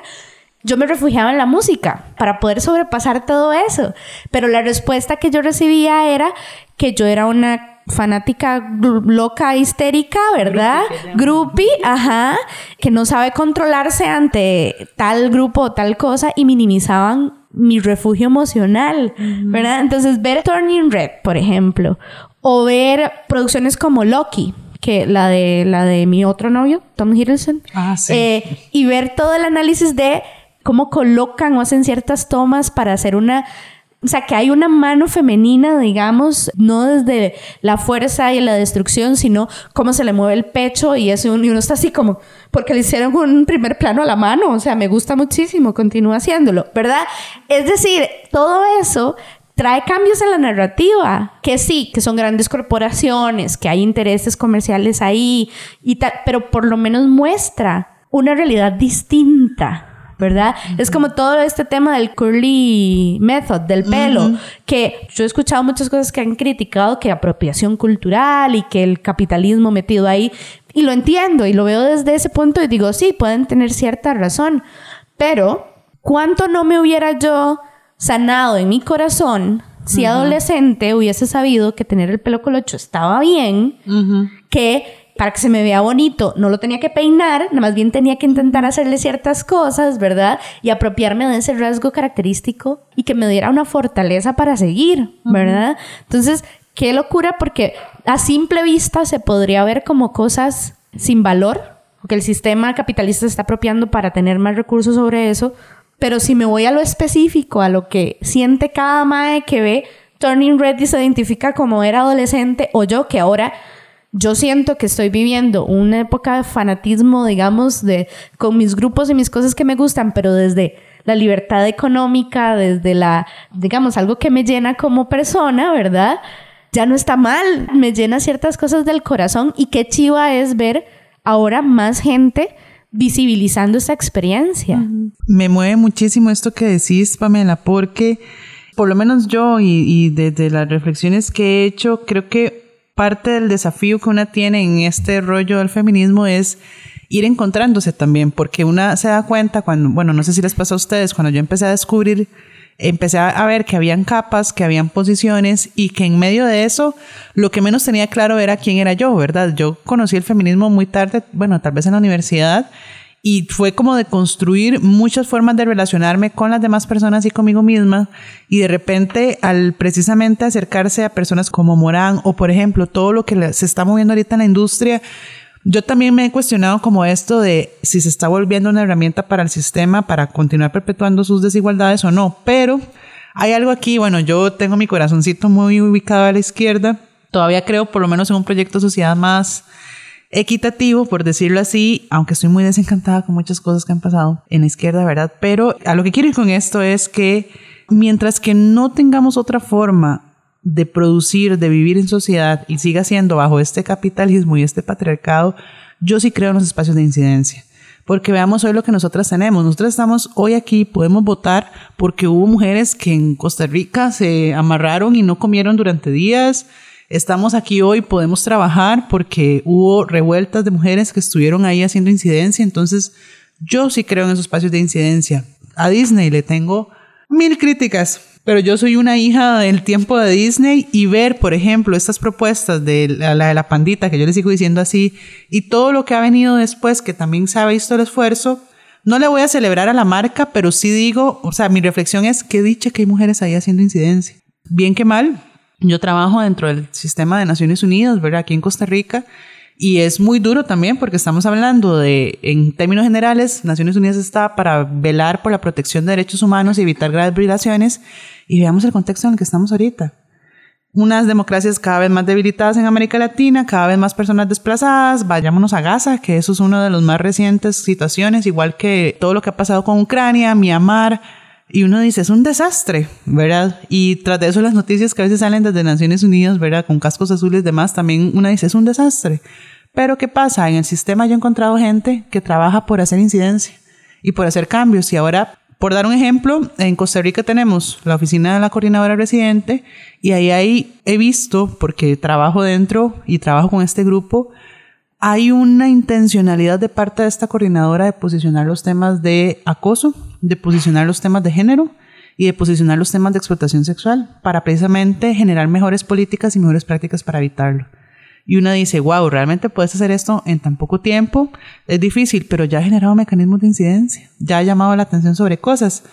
Yo me refugiaba en la música para poder sobrepasar todo eso. Pero la respuesta que yo recibía era que yo era una fanática loca, histérica, ¿verdad? Groupie, ajá, que no sabe controlarse ante tal grupo o tal cosa y minimizaban mi refugio emocional, ¿verdad? Entonces, ver Turning Red, por ejemplo, o ver producciones como Loki, que la de la de mi otro novio, Tom Hiddleston. Ah, sí. Eh, y ver todo el análisis de cómo colocan o hacen ciertas tomas para hacer una o sea, que hay una mano femenina, digamos, no desde la fuerza y la destrucción, sino cómo se le mueve el pecho y, eso, y uno está así como, porque le hicieron un primer plano a la mano, o sea, me gusta muchísimo, continúa haciéndolo, ¿verdad? Es decir, todo eso trae cambios en la narrativa, que sí, que son grandes corporaciones, que hay intereses comerciales ahí, y tal, pero por lo menos muestra una realidad distinta ¿verdad? Es como todo este tema del curly method, del pelo, que yo he escuchado muchas cosas que han criticado que apropiación cultural y que el capitalismo metido ahí, y lo entiendo y lo veo desde ese punto y digo, sí, pueden tener cierta razón, pero ¿cuánto no me hubiera yo sanado en mi corazón si adolescente hubiese sabido que tener el pelo colocho estaba bien, que para que se me vea bonito, no lo tenía que peinar, nada más bien tenía que intentar hacerle ciertas cosas, ¿verdad? Y apropiarme de ese rasgo característico y que me diera una fortaleza para seguir, ¿verdad? Entonces, qué locura porque a simple vista se podría ver como cosas sin valor, que el sistema capitalista se está apropiando para tener más recursos sobre eso, pero si me voy a lo específico, a lo que siente cada mae que ve Turning Red y se identifica como era adolescente o yo que ahora yo siento que estoy viviendo una época de fanatismo, digamos, de con mis grupos y mis cosas que me gustan, pero desde la libertad económica, desde la, digamos, algo que me llena como persona, ¿verdad? Ya no está mal, me llena ciertas cosas del corazón y qué chiva es ver ahora más gente visibilizando esa experiencia. Me mueve muchísimo esto que decís, Pamela, porque por lo menos yo y, y desde las reflexiones que he hecho, creo que parte del desafío que una tiene en este rollo del feminismo es ir encontrándose también, porque una se da cuenta cuando, bueno, no sé si les pasa a ustedes, cuando yo empecé a descubrir, empecé a ver que habían capas, que habían posiciones y que en medio de eso lo que menos tenía claro era quién era yo, ¿verdad? Yo conocí el feminismo muy tarde, bueno, tal vez en la universidad y fue como de construir muchas formas de relacionarme con las demás personas y conmigo misma. Y de repente al precisamente acercarse a personas como Morán o por ejemplo todo lo que se está moviendo ahorita en la industria yo también me he cuestionado como esto de si se está volviendo una herramienta para el sistema para continuar perpetuando sus desigualdades o no. Pero hay algo aquí bueno yo tengo mi corazoncito muy ubicado a la izquierda. Todavía creo por lo menos en un proyecto de sociedad más equitativo, por decirlo así, aunque estoy muy desencantada con muchas cosas que han pasado en la izquierda, ¿verdad? Pero a lo que quiero ir con esto es que mientras que no tengamos otra forma de producir, de vivir en sociedad y siga siendo bajo este capitalismo y este patriarcado, yo sí creo en los espacios de incidencia. Porque veamos hoy lo que nosotras tenemos. Nosotras estamos hoy aquí, podemos votar porque hubo mujeres que en Costa Rica se amarraron y no comieron durante días, Estamos aquí hoy, podemos trabajar porque hubo revueltas de mujeres que estuvieron ahí haciendo incidencia, entonces yo sí creo en esos espacios de incidencia. A Disney le tengo mil críticas, pero yo soy una hija del tiempo de Disney y ver, por ejemplo, estas propuestas de la, de la pandita, que yo le sigo diciendo así, y todo lo que ha venido después, que también se ha visto el esfuerzo, no le voy a celebrar a la marca, pero sí digo, o sea, mi reflexión es que dicha que hay mujeres ahí haciendo incidencia. Bien que mal, yo trabajo dentro del sistema de Naciones Unidas, ¿verdad? Aquí en Costa Rica. Y es muy duro también porque estamos hablando de, en términos generales, Naciones Unidas está para velar por la protección de derechos humanos y evitar graves violaciones. Y veamos el contexto en el que estamos ahorita. Unas democracias cada vez más debilitadas en América Latina, cada vez más personas desplazadas. Vayámonos a Gaza, que eso es una de las más recientes situaciones, igual que todo lo que ha pasado con Ucrania, Myanmar, y uno dice, es un desastre, ¿verdad? Y tras de eso las noticias que a veces salen desde Naciones Unidas, ¿verdad? Con cascos azules y demás, también uno dice, es un desastre. Pero ¿qué pasa? En el sistema yo he encontrado gente que trabaja por hacer incidencia y por hacer cambios. Y ahora, por dar un ejemplo, en Costa Rica tenemos la oficina de la coordinadora residente y ahí, ahí he visto, porque trabajo dentro y trabajo con este grupo, hay una intencionalidad de parte de esta coordinadora de posicionar los temas de acoso, de posicionar los temas de género y de posicionar los temas de explotación sexual para precisamente generar mejores políticas y mejores prácticas para evitarlo. Y uno dice, wow, realmente puedes hacer esto en tan poco tiempo. Es difícil, pero ya ha generado mecanismos de incidencia, ya ha llamado la atención sobre cosas.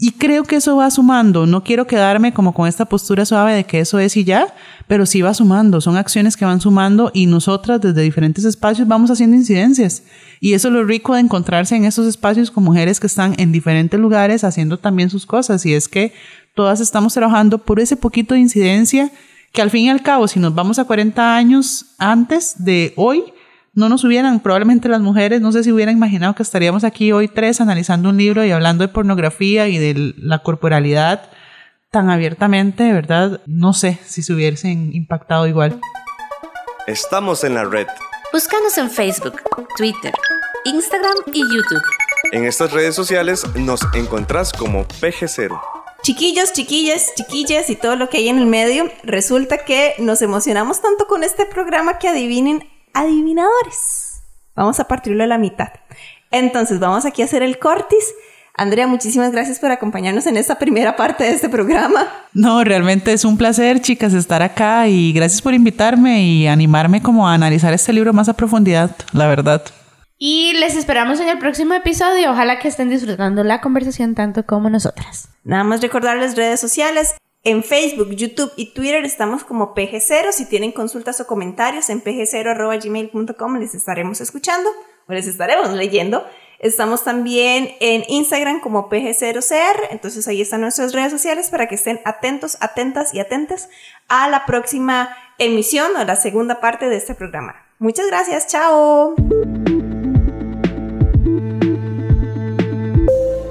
Y creo que eso va sumando. No quiero quedarme como con esta postura suave de que eso es y ya, pero sí va sumando. Son acciones que van sumando y nosotras desde diferentes espacios vamos haciendo incidencias. Y eso es lo rico de encontrarse en esos espacios con mujeres que están en diferentes lugares haciendo también sus cosas. Y es que todas estamos trabajando por ese poquito de incidencia que al fin y al cabo, si nos vamos a 40 años antes de hoy, no nos hubieran, probablemente las mujeres, no sé si hubieran imaginado que estaríamos aquí hoy tres analizando un libro y hablando de pornografía y de la corporalidad tan abiertamente, ¿verdad? No sé si se hubiesen impactado igual. Estamos en la red. Búscanos en Facebook, Twitter, Instagram y YouTube. En estas redes sociales nos encontrás como PG0. Chiquillos, chiquillas, chiquillas y todo lo que hay en el medio, resulta que nos emocionamos tanto con este programa que adivinen adivinadores. Vamos a partirlo a la mitad. Entonces, vamos aquí a hacer el cortis. Andrea, muchísimas gracias por acompañarnos en esta primera parte de este programa. No, realmente es un placer, chicas, estar acá y gracias por invitarme y animarme como a analizar este libro más a profundidad, la verdad. Y les esperamos en el próximo episodio. Ojalá que estén disfrutando la conversación tanto como nosotras. Nada más recordarles redes sociales. En Facebook, YouTube y Twitter estamos como PG0. Si tienen consultas o comentarios en pg0.gmail.com les estaremos escuchando o les estaremos leyendo. Estamos también en Instagram como PG0CR. Entonces ahí están nuestras redes sociales para que estén atentos, atentas y atentas a la próxima emisión o la segunda parte de este programa. Muchas gracias. Chao.